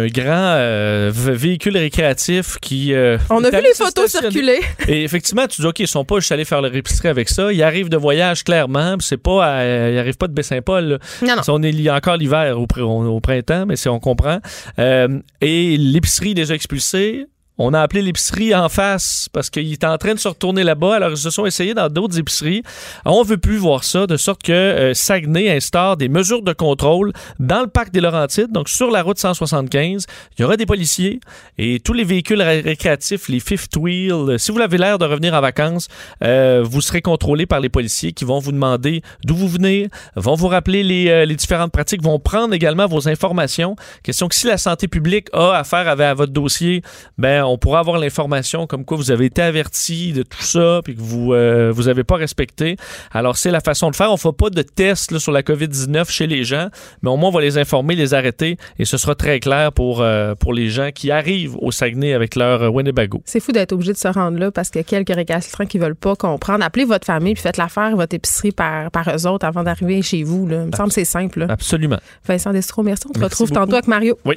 grand euh, véhicule récréatif qui. euh, On a vu les photos circuler. Et effectivement, tu dis, OK, ils sont pas juste allés faire leur épicerie avec ça. Ils arrivent de voyage, clairement. C'est pas, à- ils arrivent pas de Baie-Saint-Paul. Non, non. Si On est encore l'hiver au, pr- au- au printemps, mais c'est on comprend. Euh, et l'épicerie déjà expulsée. On a appelé l'épicerie en face parce qu'il était en train de se retourner là-bas. Alors, ils se sont essayés dans d'autres épiceries. On veut plus voir ça, de sorte que euh, Saguenay instaure des mesures de contrôle dans le parc des Laurentides, donc sur la route 175. Il y aura des policiers et tous les véhicules ré- récréatifs, les fifth wheel. euh, Si vous avez l'air de revenir en vacances, euh, vous serez contrôlé par les policiers qui vont vous demander d'où vous venez, vont vous rappeler les, euh, différentes pratiques, vont prendre également vos informations. Question que si la santé publique a affaire à votre dossier, ben on pourra avoir l'information comme quoi vous avez été averti de tout ça puis que vous euh, vous avez pas respecté. Alors c'est la façon de faire. On fait pas de test là, sur la COVID-19 chez les gens, mais au moins on va les informer, les arrêter et ce sera très clair pour euh, pour les gens qui arrivent au Saguenay avec leur euh, Winnebago. C'est fou d'être obligé de se rendre là parce qu'il y a quelques récalcitrants qui veulent pas comprendre. Appelez votre famille puis faites l'affaire, votre épicerie par, par eux autres avant d'arriver chez vous. Là. Il me semble c'est simple. là. Absolument. Vincent Destro, merci. On te retrouve tantôt avec Mario. Oui.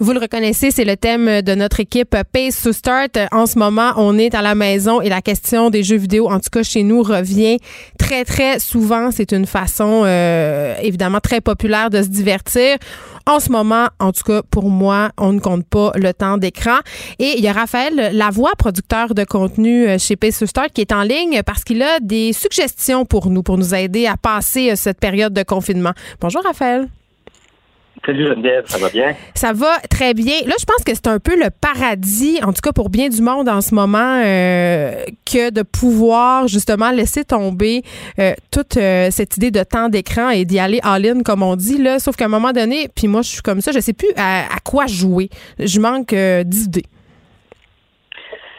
Vous le reconnaissez, c'est le thème de notre équipe Pace to Start. En ce moment, on est à la maison et la question des jeux vidéo, en tout cas chez nous, revient très, très souvent. C'est une façon, euh, évidemment, très populaire de se divertir. En ce moment, en tout cas, pour moi, on ne compte pas le temps d'écran. Et il y a Raphaël Lavoie, producteur de contenu euh, chez Pace to Start, qui est en ligne parce qu'il a des suggestions pour nous, pour nous aider à passer euh, cette période de confinement. Bonjour, Raphaël. Salut Geneviève, ça va bien? Ça va très bien. Là, je pense que c'est un peu le paradis, en tout cas pour bien du monde en ce moment, euh, que de pouvoir justement laisser tomber euh, toute euh, cette idée de temps d'écran et d'y aller all-in, comme on dit. Là. Sauf qu'à un moment donné, puis moi, je suis comme ça, je sais plus à, à quoi jouer. Je manque d'idées.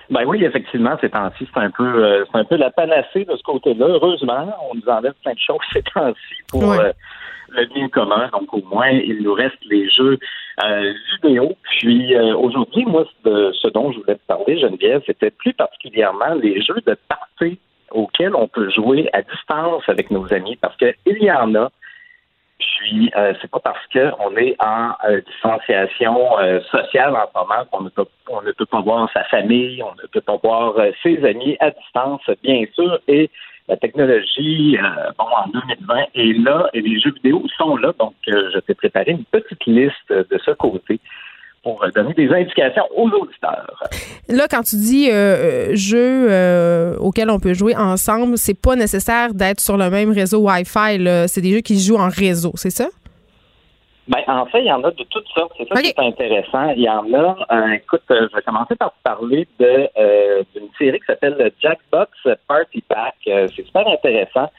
Ben oui, effectivement, ces temps-ci, c'est un peu euh, c'est un peu la panacée de ce côté-là. Heureusement, on nous enlève plein de choses ces temps-ci pour euh, le bien commun. Donc au moins, il nous reste les jeux euh, vidéo. Puis euh, aujourd'hui, moi, de ce dont je voulais te parler, Geneviève, c'était plus particulièrement les jeux de party auxquels on peut jouer à distance avec nos amis, parce qu'il y en a. Puis euh, c'est pas parce qu'on est en euh, distanciation euh, sociale en ce moment qu'on ne peut on ne peut pas voir sa famille, on ne peut pas voir euh, ses amis à distance, bien sûr. Et la technologie, euh, bon, en 2020 est là et les jeux vidéo sont là. Donc, euh, je t'ai préparé une petite liste de ce côté pour donner des indications aux auditeurs. Là, quand tu dis euh, euh, jeux euh, auxquels on peut jouer ensemble, c'est pas nécessaire d'être sur le même réseau Wi-Fi. C'est des jeux qui se jouent en réseau, c'est ça? Ben, en fait, il y en a de toutes sortes. C'est ça qui est intéressant. Il y en a, euh, écoute, je vais commencer par te parler de d'une série qui s'appelle le Jackbox Party Pack. C'est super intéressant.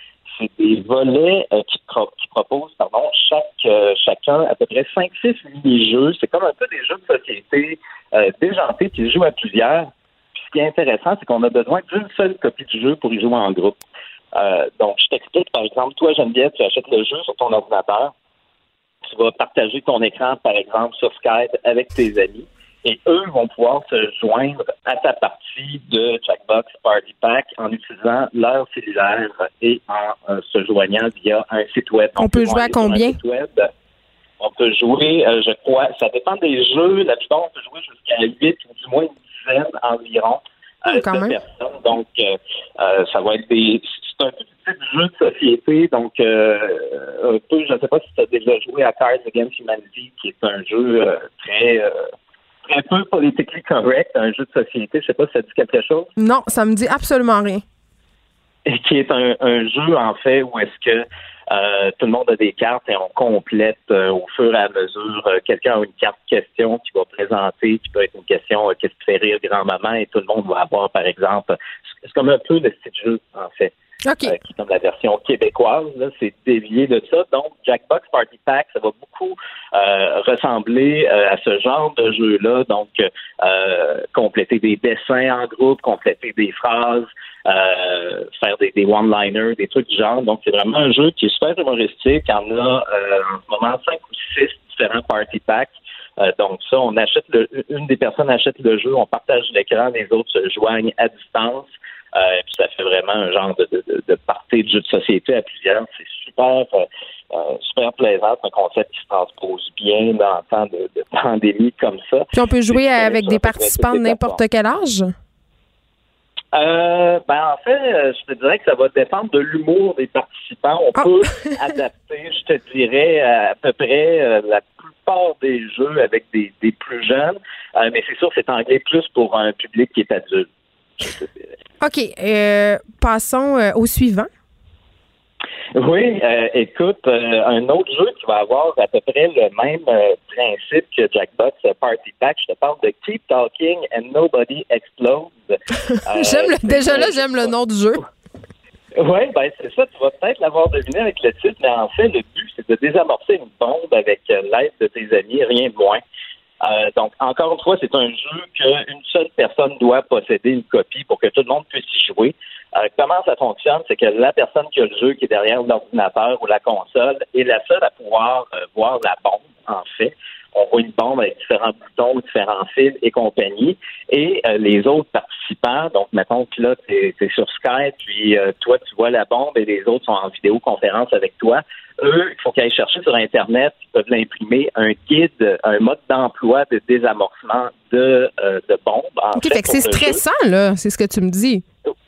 C'est des volets euh, qui, pro- proposent, pardon, chaque euh, chacun à peu près 5-6 mini-jeux. C'est comme un peu des jeux de société euh, déjantés qui jouent à plusieurs. Puis ce qui est intéressant, c'est qu'on a besoin d'une seule copie du jeu pour y jouer en groupe. Euh, donc, je t'explique, par exemple, toi, Geneviève, tu achètes le jeu sur ton ordinateur tu vas partager ton écran, par exemple, sur Skype avec tes amis. Et eux vont pouvoir se joindre à ta partie de Jackbox Party Pack en utilisant leur cellulaire et en euh, se joignant via un site web. On peut jouer à combien? On peut jouer, euh, je crois, ça dépend des jeux. La plupart, on peut jouer jusqu'à 8 ou du moins une dizaine environ euh, de personnes. Donc, ça va être des. C'est un petit jeu de société. Donc, un peu, je ne sais pas si tu as déjà joué à Cards Against Humanity, qui est un jeu très très peu politiquement correct, un jeu de société. Je sais pas si ça dit quelque chose. Non, ça me dit absolument rien. Et qui est un, un jeu, en fait, où est-ce que euh, tout le monde a des cartes et on complète euh, au fur et à mesure. Euh, quelqu'un a une carte question qui va présenter, qui peut être une question qu'est-ce qui fait rire grand-maman et tout le monde va avoir, par exemple. C'est comme un peu le style jeu, en fait. qui est comme la version québécoise, c'est dévié de ça. Donc, Jackbox Party Pack, ça va beaucoup ressembler à ce genre de jeu-là. Donc, compléter des dessins en groupe, compléter des phrases, euh, faire des, des one-liners, des trucs du genre. Donc, c'est vraiment un jeu qui est super humoristique. Il y en a euh, moment cinq ou six différents party packs. Euh, donc ça, on achète le, une des personnes achète le jeu, on partage l'écran, les autres se joignent à distance. Euh, puis ça fait vraiment un genre de, de, de partie de jeu de société à plusieurs. C'est super, euh, super plaisant. C'est un concept qui se transpose bien dans le temps de, de pandémie comme ça. Puis on peut jouer avec des participants de n'importe quel âge? Euh, ben en fait, euh, je te dirais que ça va dépendre de l'humour des participants. On ah. peut adapter, je te dirais, à peu près euh, la plupart des jeux avec des, des plus jeunes, euh, mais c'est sûr, c'est anglais plus pour un public qui est adulte. OK. passons au suivant. Oui, euh, écoute, euh, un autre jeu qui va avoir à peu près le même euh, principe que Jackbox Party Pack, je te parle de Keep Talking and Nobody Explodes. j'aime déjà là, j'aime le nom du jeu. Oui, ben c'est ça, tu vas peut-être l'avoir deviné avec le titre, mais en fait, le but, c'est de désamorcer une bombe avec l'aide de tes amis, rien de moins. Donc, encore une fois, c'est un jeu qu'une seule personne doit posséder une copie pour que tout le monde puisse y jouer. Euh, comment ça fonctionne? C'est que la personne qui a le jeu, qui est derrière l'ordinateur ou la console, est la seule à pouvoir euh, voir la bombe, en fait. On voit une bombe avec différents boutons, différents fils et compagnie. Et euh, les autres participants, donc mettons que là, tu es, sur Skype, puis toi, tu vois la bombe et les autres sont en vidéoconférence avec toi. Eux, il faut qu'ils aillent chercher sur Internet, ils peuvent l'imprimer, un guide, un mode d'emploi de désamorcement de, de bombes. OK, fait, que c'est stressant, là, c'est ce que tu me dis.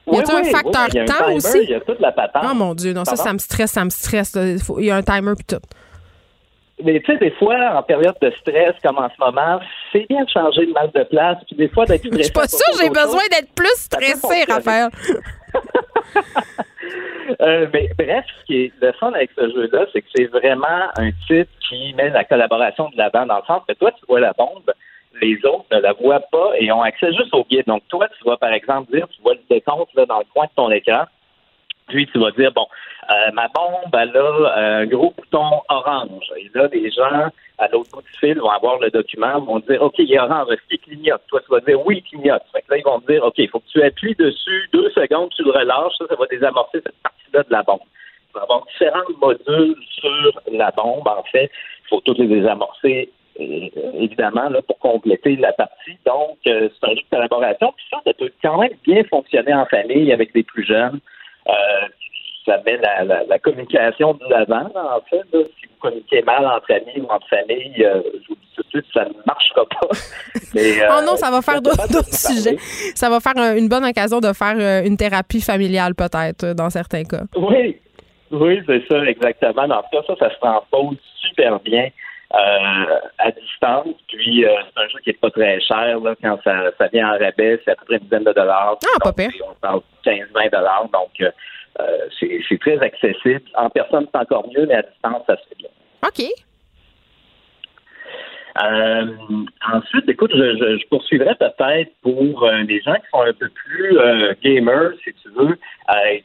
Il y a un facteur temps aussi? Il y a toute la patente. Oh mon Dieu, non, ça, ça me stresse, ça me stresse. Il, y a un timer puis tout. Mais tu sais, des fois, en période de stress, comme en ce moment, c'est bien de changer de mal de place, puis des fois d'être Je suis pas sûre, j'ai besoin d'être plus stressé, Raphaël. euh, mais bref, ce qui est le fun avec ce jeu-là, c'est que c'est vraiment un titre qui met la collaboration de l'avant dans le sens que toi, tu vois la bombe, les autres ne la voient pas et ont accès juste au guide. Donc, toi, tu vas, par exemple, dire, tu vois le décompte là, dans le coin de ton écran, tu vas dire, bon, euh, ma bombe, elle a un gros bouton orange. Et là, les gens, à l'autre bout du fil, vont avoir le document, vont dire, OK, il est orange, est-ce qu'il clignote? Toi, tu vas dire, oui, il clignote. Fait que là, ils vont te dire, OK, il faut que tu appuies dessus deux secondes, tu le relâches, ça, ça va désamorcer cette partie-là de la bombe. Il va y avoir différents modules sur la bombe, en fait. Il faut tous les désamorcer évidemment, là, pour compléter la partie. Donc, euh, c'est un jeu de collaboration. Puis ça, ça peut quand même bien fonctionner en famille avec des plus jeunes. Euh, ça met la, la, communication de l'avant, en fait. Si vous communiquez mal entre amis ou entre famille, euh, je vous dis tout de suite, ça ne marchera pas. Mais, oh non, ça va faire d'autres sujets. Ça va faire une bonne occasion de faire une thérapie familiale, peut-être, dans certains cas. Oui, oui, c'est ça, exactement. Dans ce cas, ça, ça se transpose super bien euh, à distance. Puis euh, c'est un jeu qui est pas très cher là, quand ça, ça vient en rabais, c'est à peu près une dizaine de dollars. Ah, pas pire. On parle 15-20 dollars, donc euh, c'est très accessible. En personne, c'est encore mieux, mais à distance, ça se fait bien. OK. Euh, ensuite, écoute, je, je, poursuivrai peut-être pour euh, les gens qui sont un peu plus euh, gamers, si tu veux,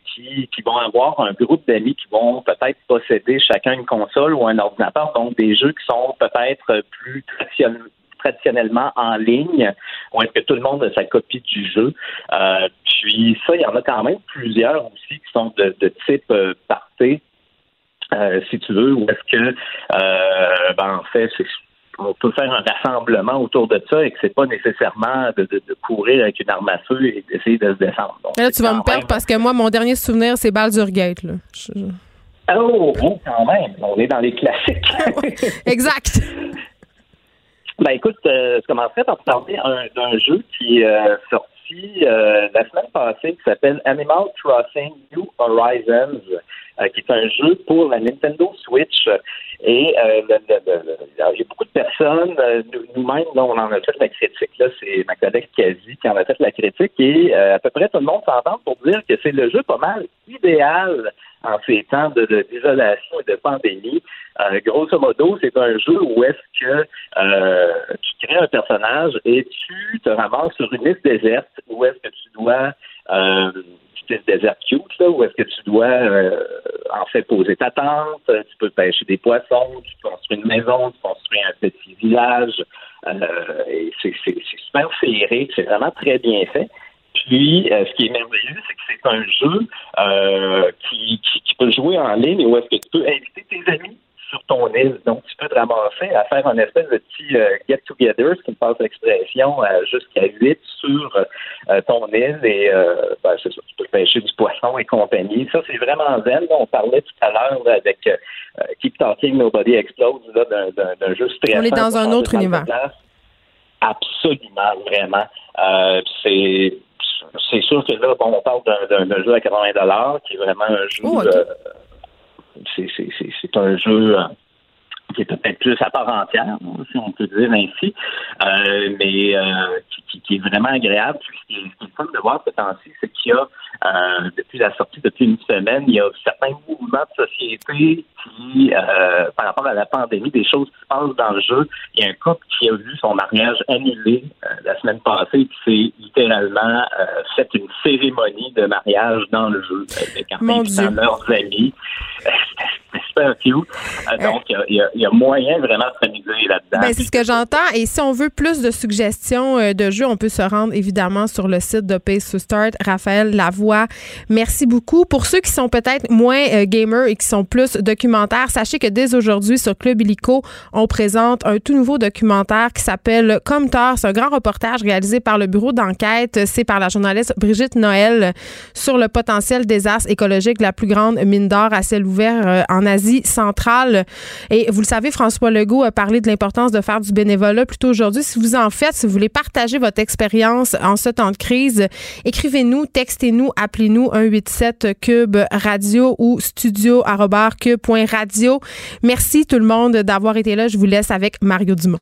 qui, qui vont avoir un groupe d'amis qui vont peut-être posséder chacun une console ou un ordinateur, donc des jeux qui sont peut-être plus traditionnellement en ligne, ou est-ce que tout le monde a sa copie du jeu. puis ça, il y en a quand même plusieurs aussi qui sont de, de type party. si tu veux, ou est-ce que, ben, en fait, c'est on peut faire un rassemblement autour de ça et que c'est pas nécessairement de, courir avec une arme à feu et d'essayer de se défendre. là, tu vas me perdre parce que moi, mon dernier souvenir, c'est Baldur's Gate. Là. Oh, oh, quand même, on est dans les classiques. exact. Ben écoute, euh, je commencerai par parler d'un jeu qui est euh, sorti euh, la semaine passée qui s'appelle Animal Crossing New Horizons, qui est un jeu pour la Nintendo Switch. Et il y a beaucoup de personnes, nous-mêmes, on en a fait la critique, là, c'est ma collègue Kazi qui en a fait la critique, et à peu près tout le monde s'entend pour dire que c'est le jeu pas mal idéal en ces temps d'isolation et de pandémie. Euh, grosso modo, c'est un jeu où est-ce que euh, tu crées un personnage et tu te ramasses sur une liste déserte où est-ce que tu dois euh, une déserte cute, là, où est-ce que tu dois euh, en fait poser ta tente, tu peux pêcher des poissons, tu construis une maison, tu construis un petit village. c'est super féerique, c'est vraiment très bien fait. Puis, euh, ce qui est merveilleux, c'est que c'est un jeu euh, qui, qui, peut jouer en ligne où est-ce que tu peux inviter tes amis sur ton île. Donc, tu peux te ramasser à faire un espèce de petit euh, get-together, ce qui me passe l'expression, jusqu'à 8 sur ton île et ben, c'est ça, tu peux pêcher du poisson et compagnie. Ça, c'est vraiment zen. On parlait tout à l'heure avec Keep Talking Nobody Explodes d'un jeu stressant. On est dans un autre univers. Absolument, vraiment. c'est c'est sûr que là, bon, on parle d'un jeu à 80 qui est vraiment un jeu. Oh, euh, c'est un jeu. Euh, qui est peut-être plus à part entière, si on peut dire ainsi, euh, mais qui, est vraiment agréable. Puis, ce qui est, fun de voir ce temps-ci, c'est qu'il y a, depuis la sortie, depuis une semaine, il y a certains mouvements de société qui, par rapport à la pandémie, des choses qui se passent dans le jeu. Il y a un couple qui a vu son mariage annulé la semaine passée, puis c'est littéralement euh, fait une cérémonie de mariage dans le jeu avec en leurs amis. C'est super cute. Euh, donc, il y, a moyen vraiment de s'amuser là-dedans. Ben, c'est ce que j'entends. Et si on veut plus de suggestions euh, de jeux, on peut se rendre évidemment sur le site de Pace to Start. Raphaël Lavoie, merci beaucoup. Pour ceux qui sont peut-être moins gamers et qui sont plus documentaires, sachez que dès aujourd'hui sur Club Illico, on présente un tout nouveau documentaire qui s'appelle Comme tard. C'est un grand reportage réalisé par le bureau d'enquête. C'est par la journaliste Brigitte Noël sur le potentiel désastre écologique de la plus grande mine d'or à ciel ouvert euh, en Asie centrale. Et vous le savez, François Legault a parlé de l'importance de faire du bénévolat plutôt aujourd'hui. Si vous en faites, si vous voulez partager votre expérience en ce temps de crise, écrivez-nous, textez-nous, appelez-nous 187 Cube Radio ou studio Merci tout le monde d'avoir été là. Je vous laisse avec Mario Dumont.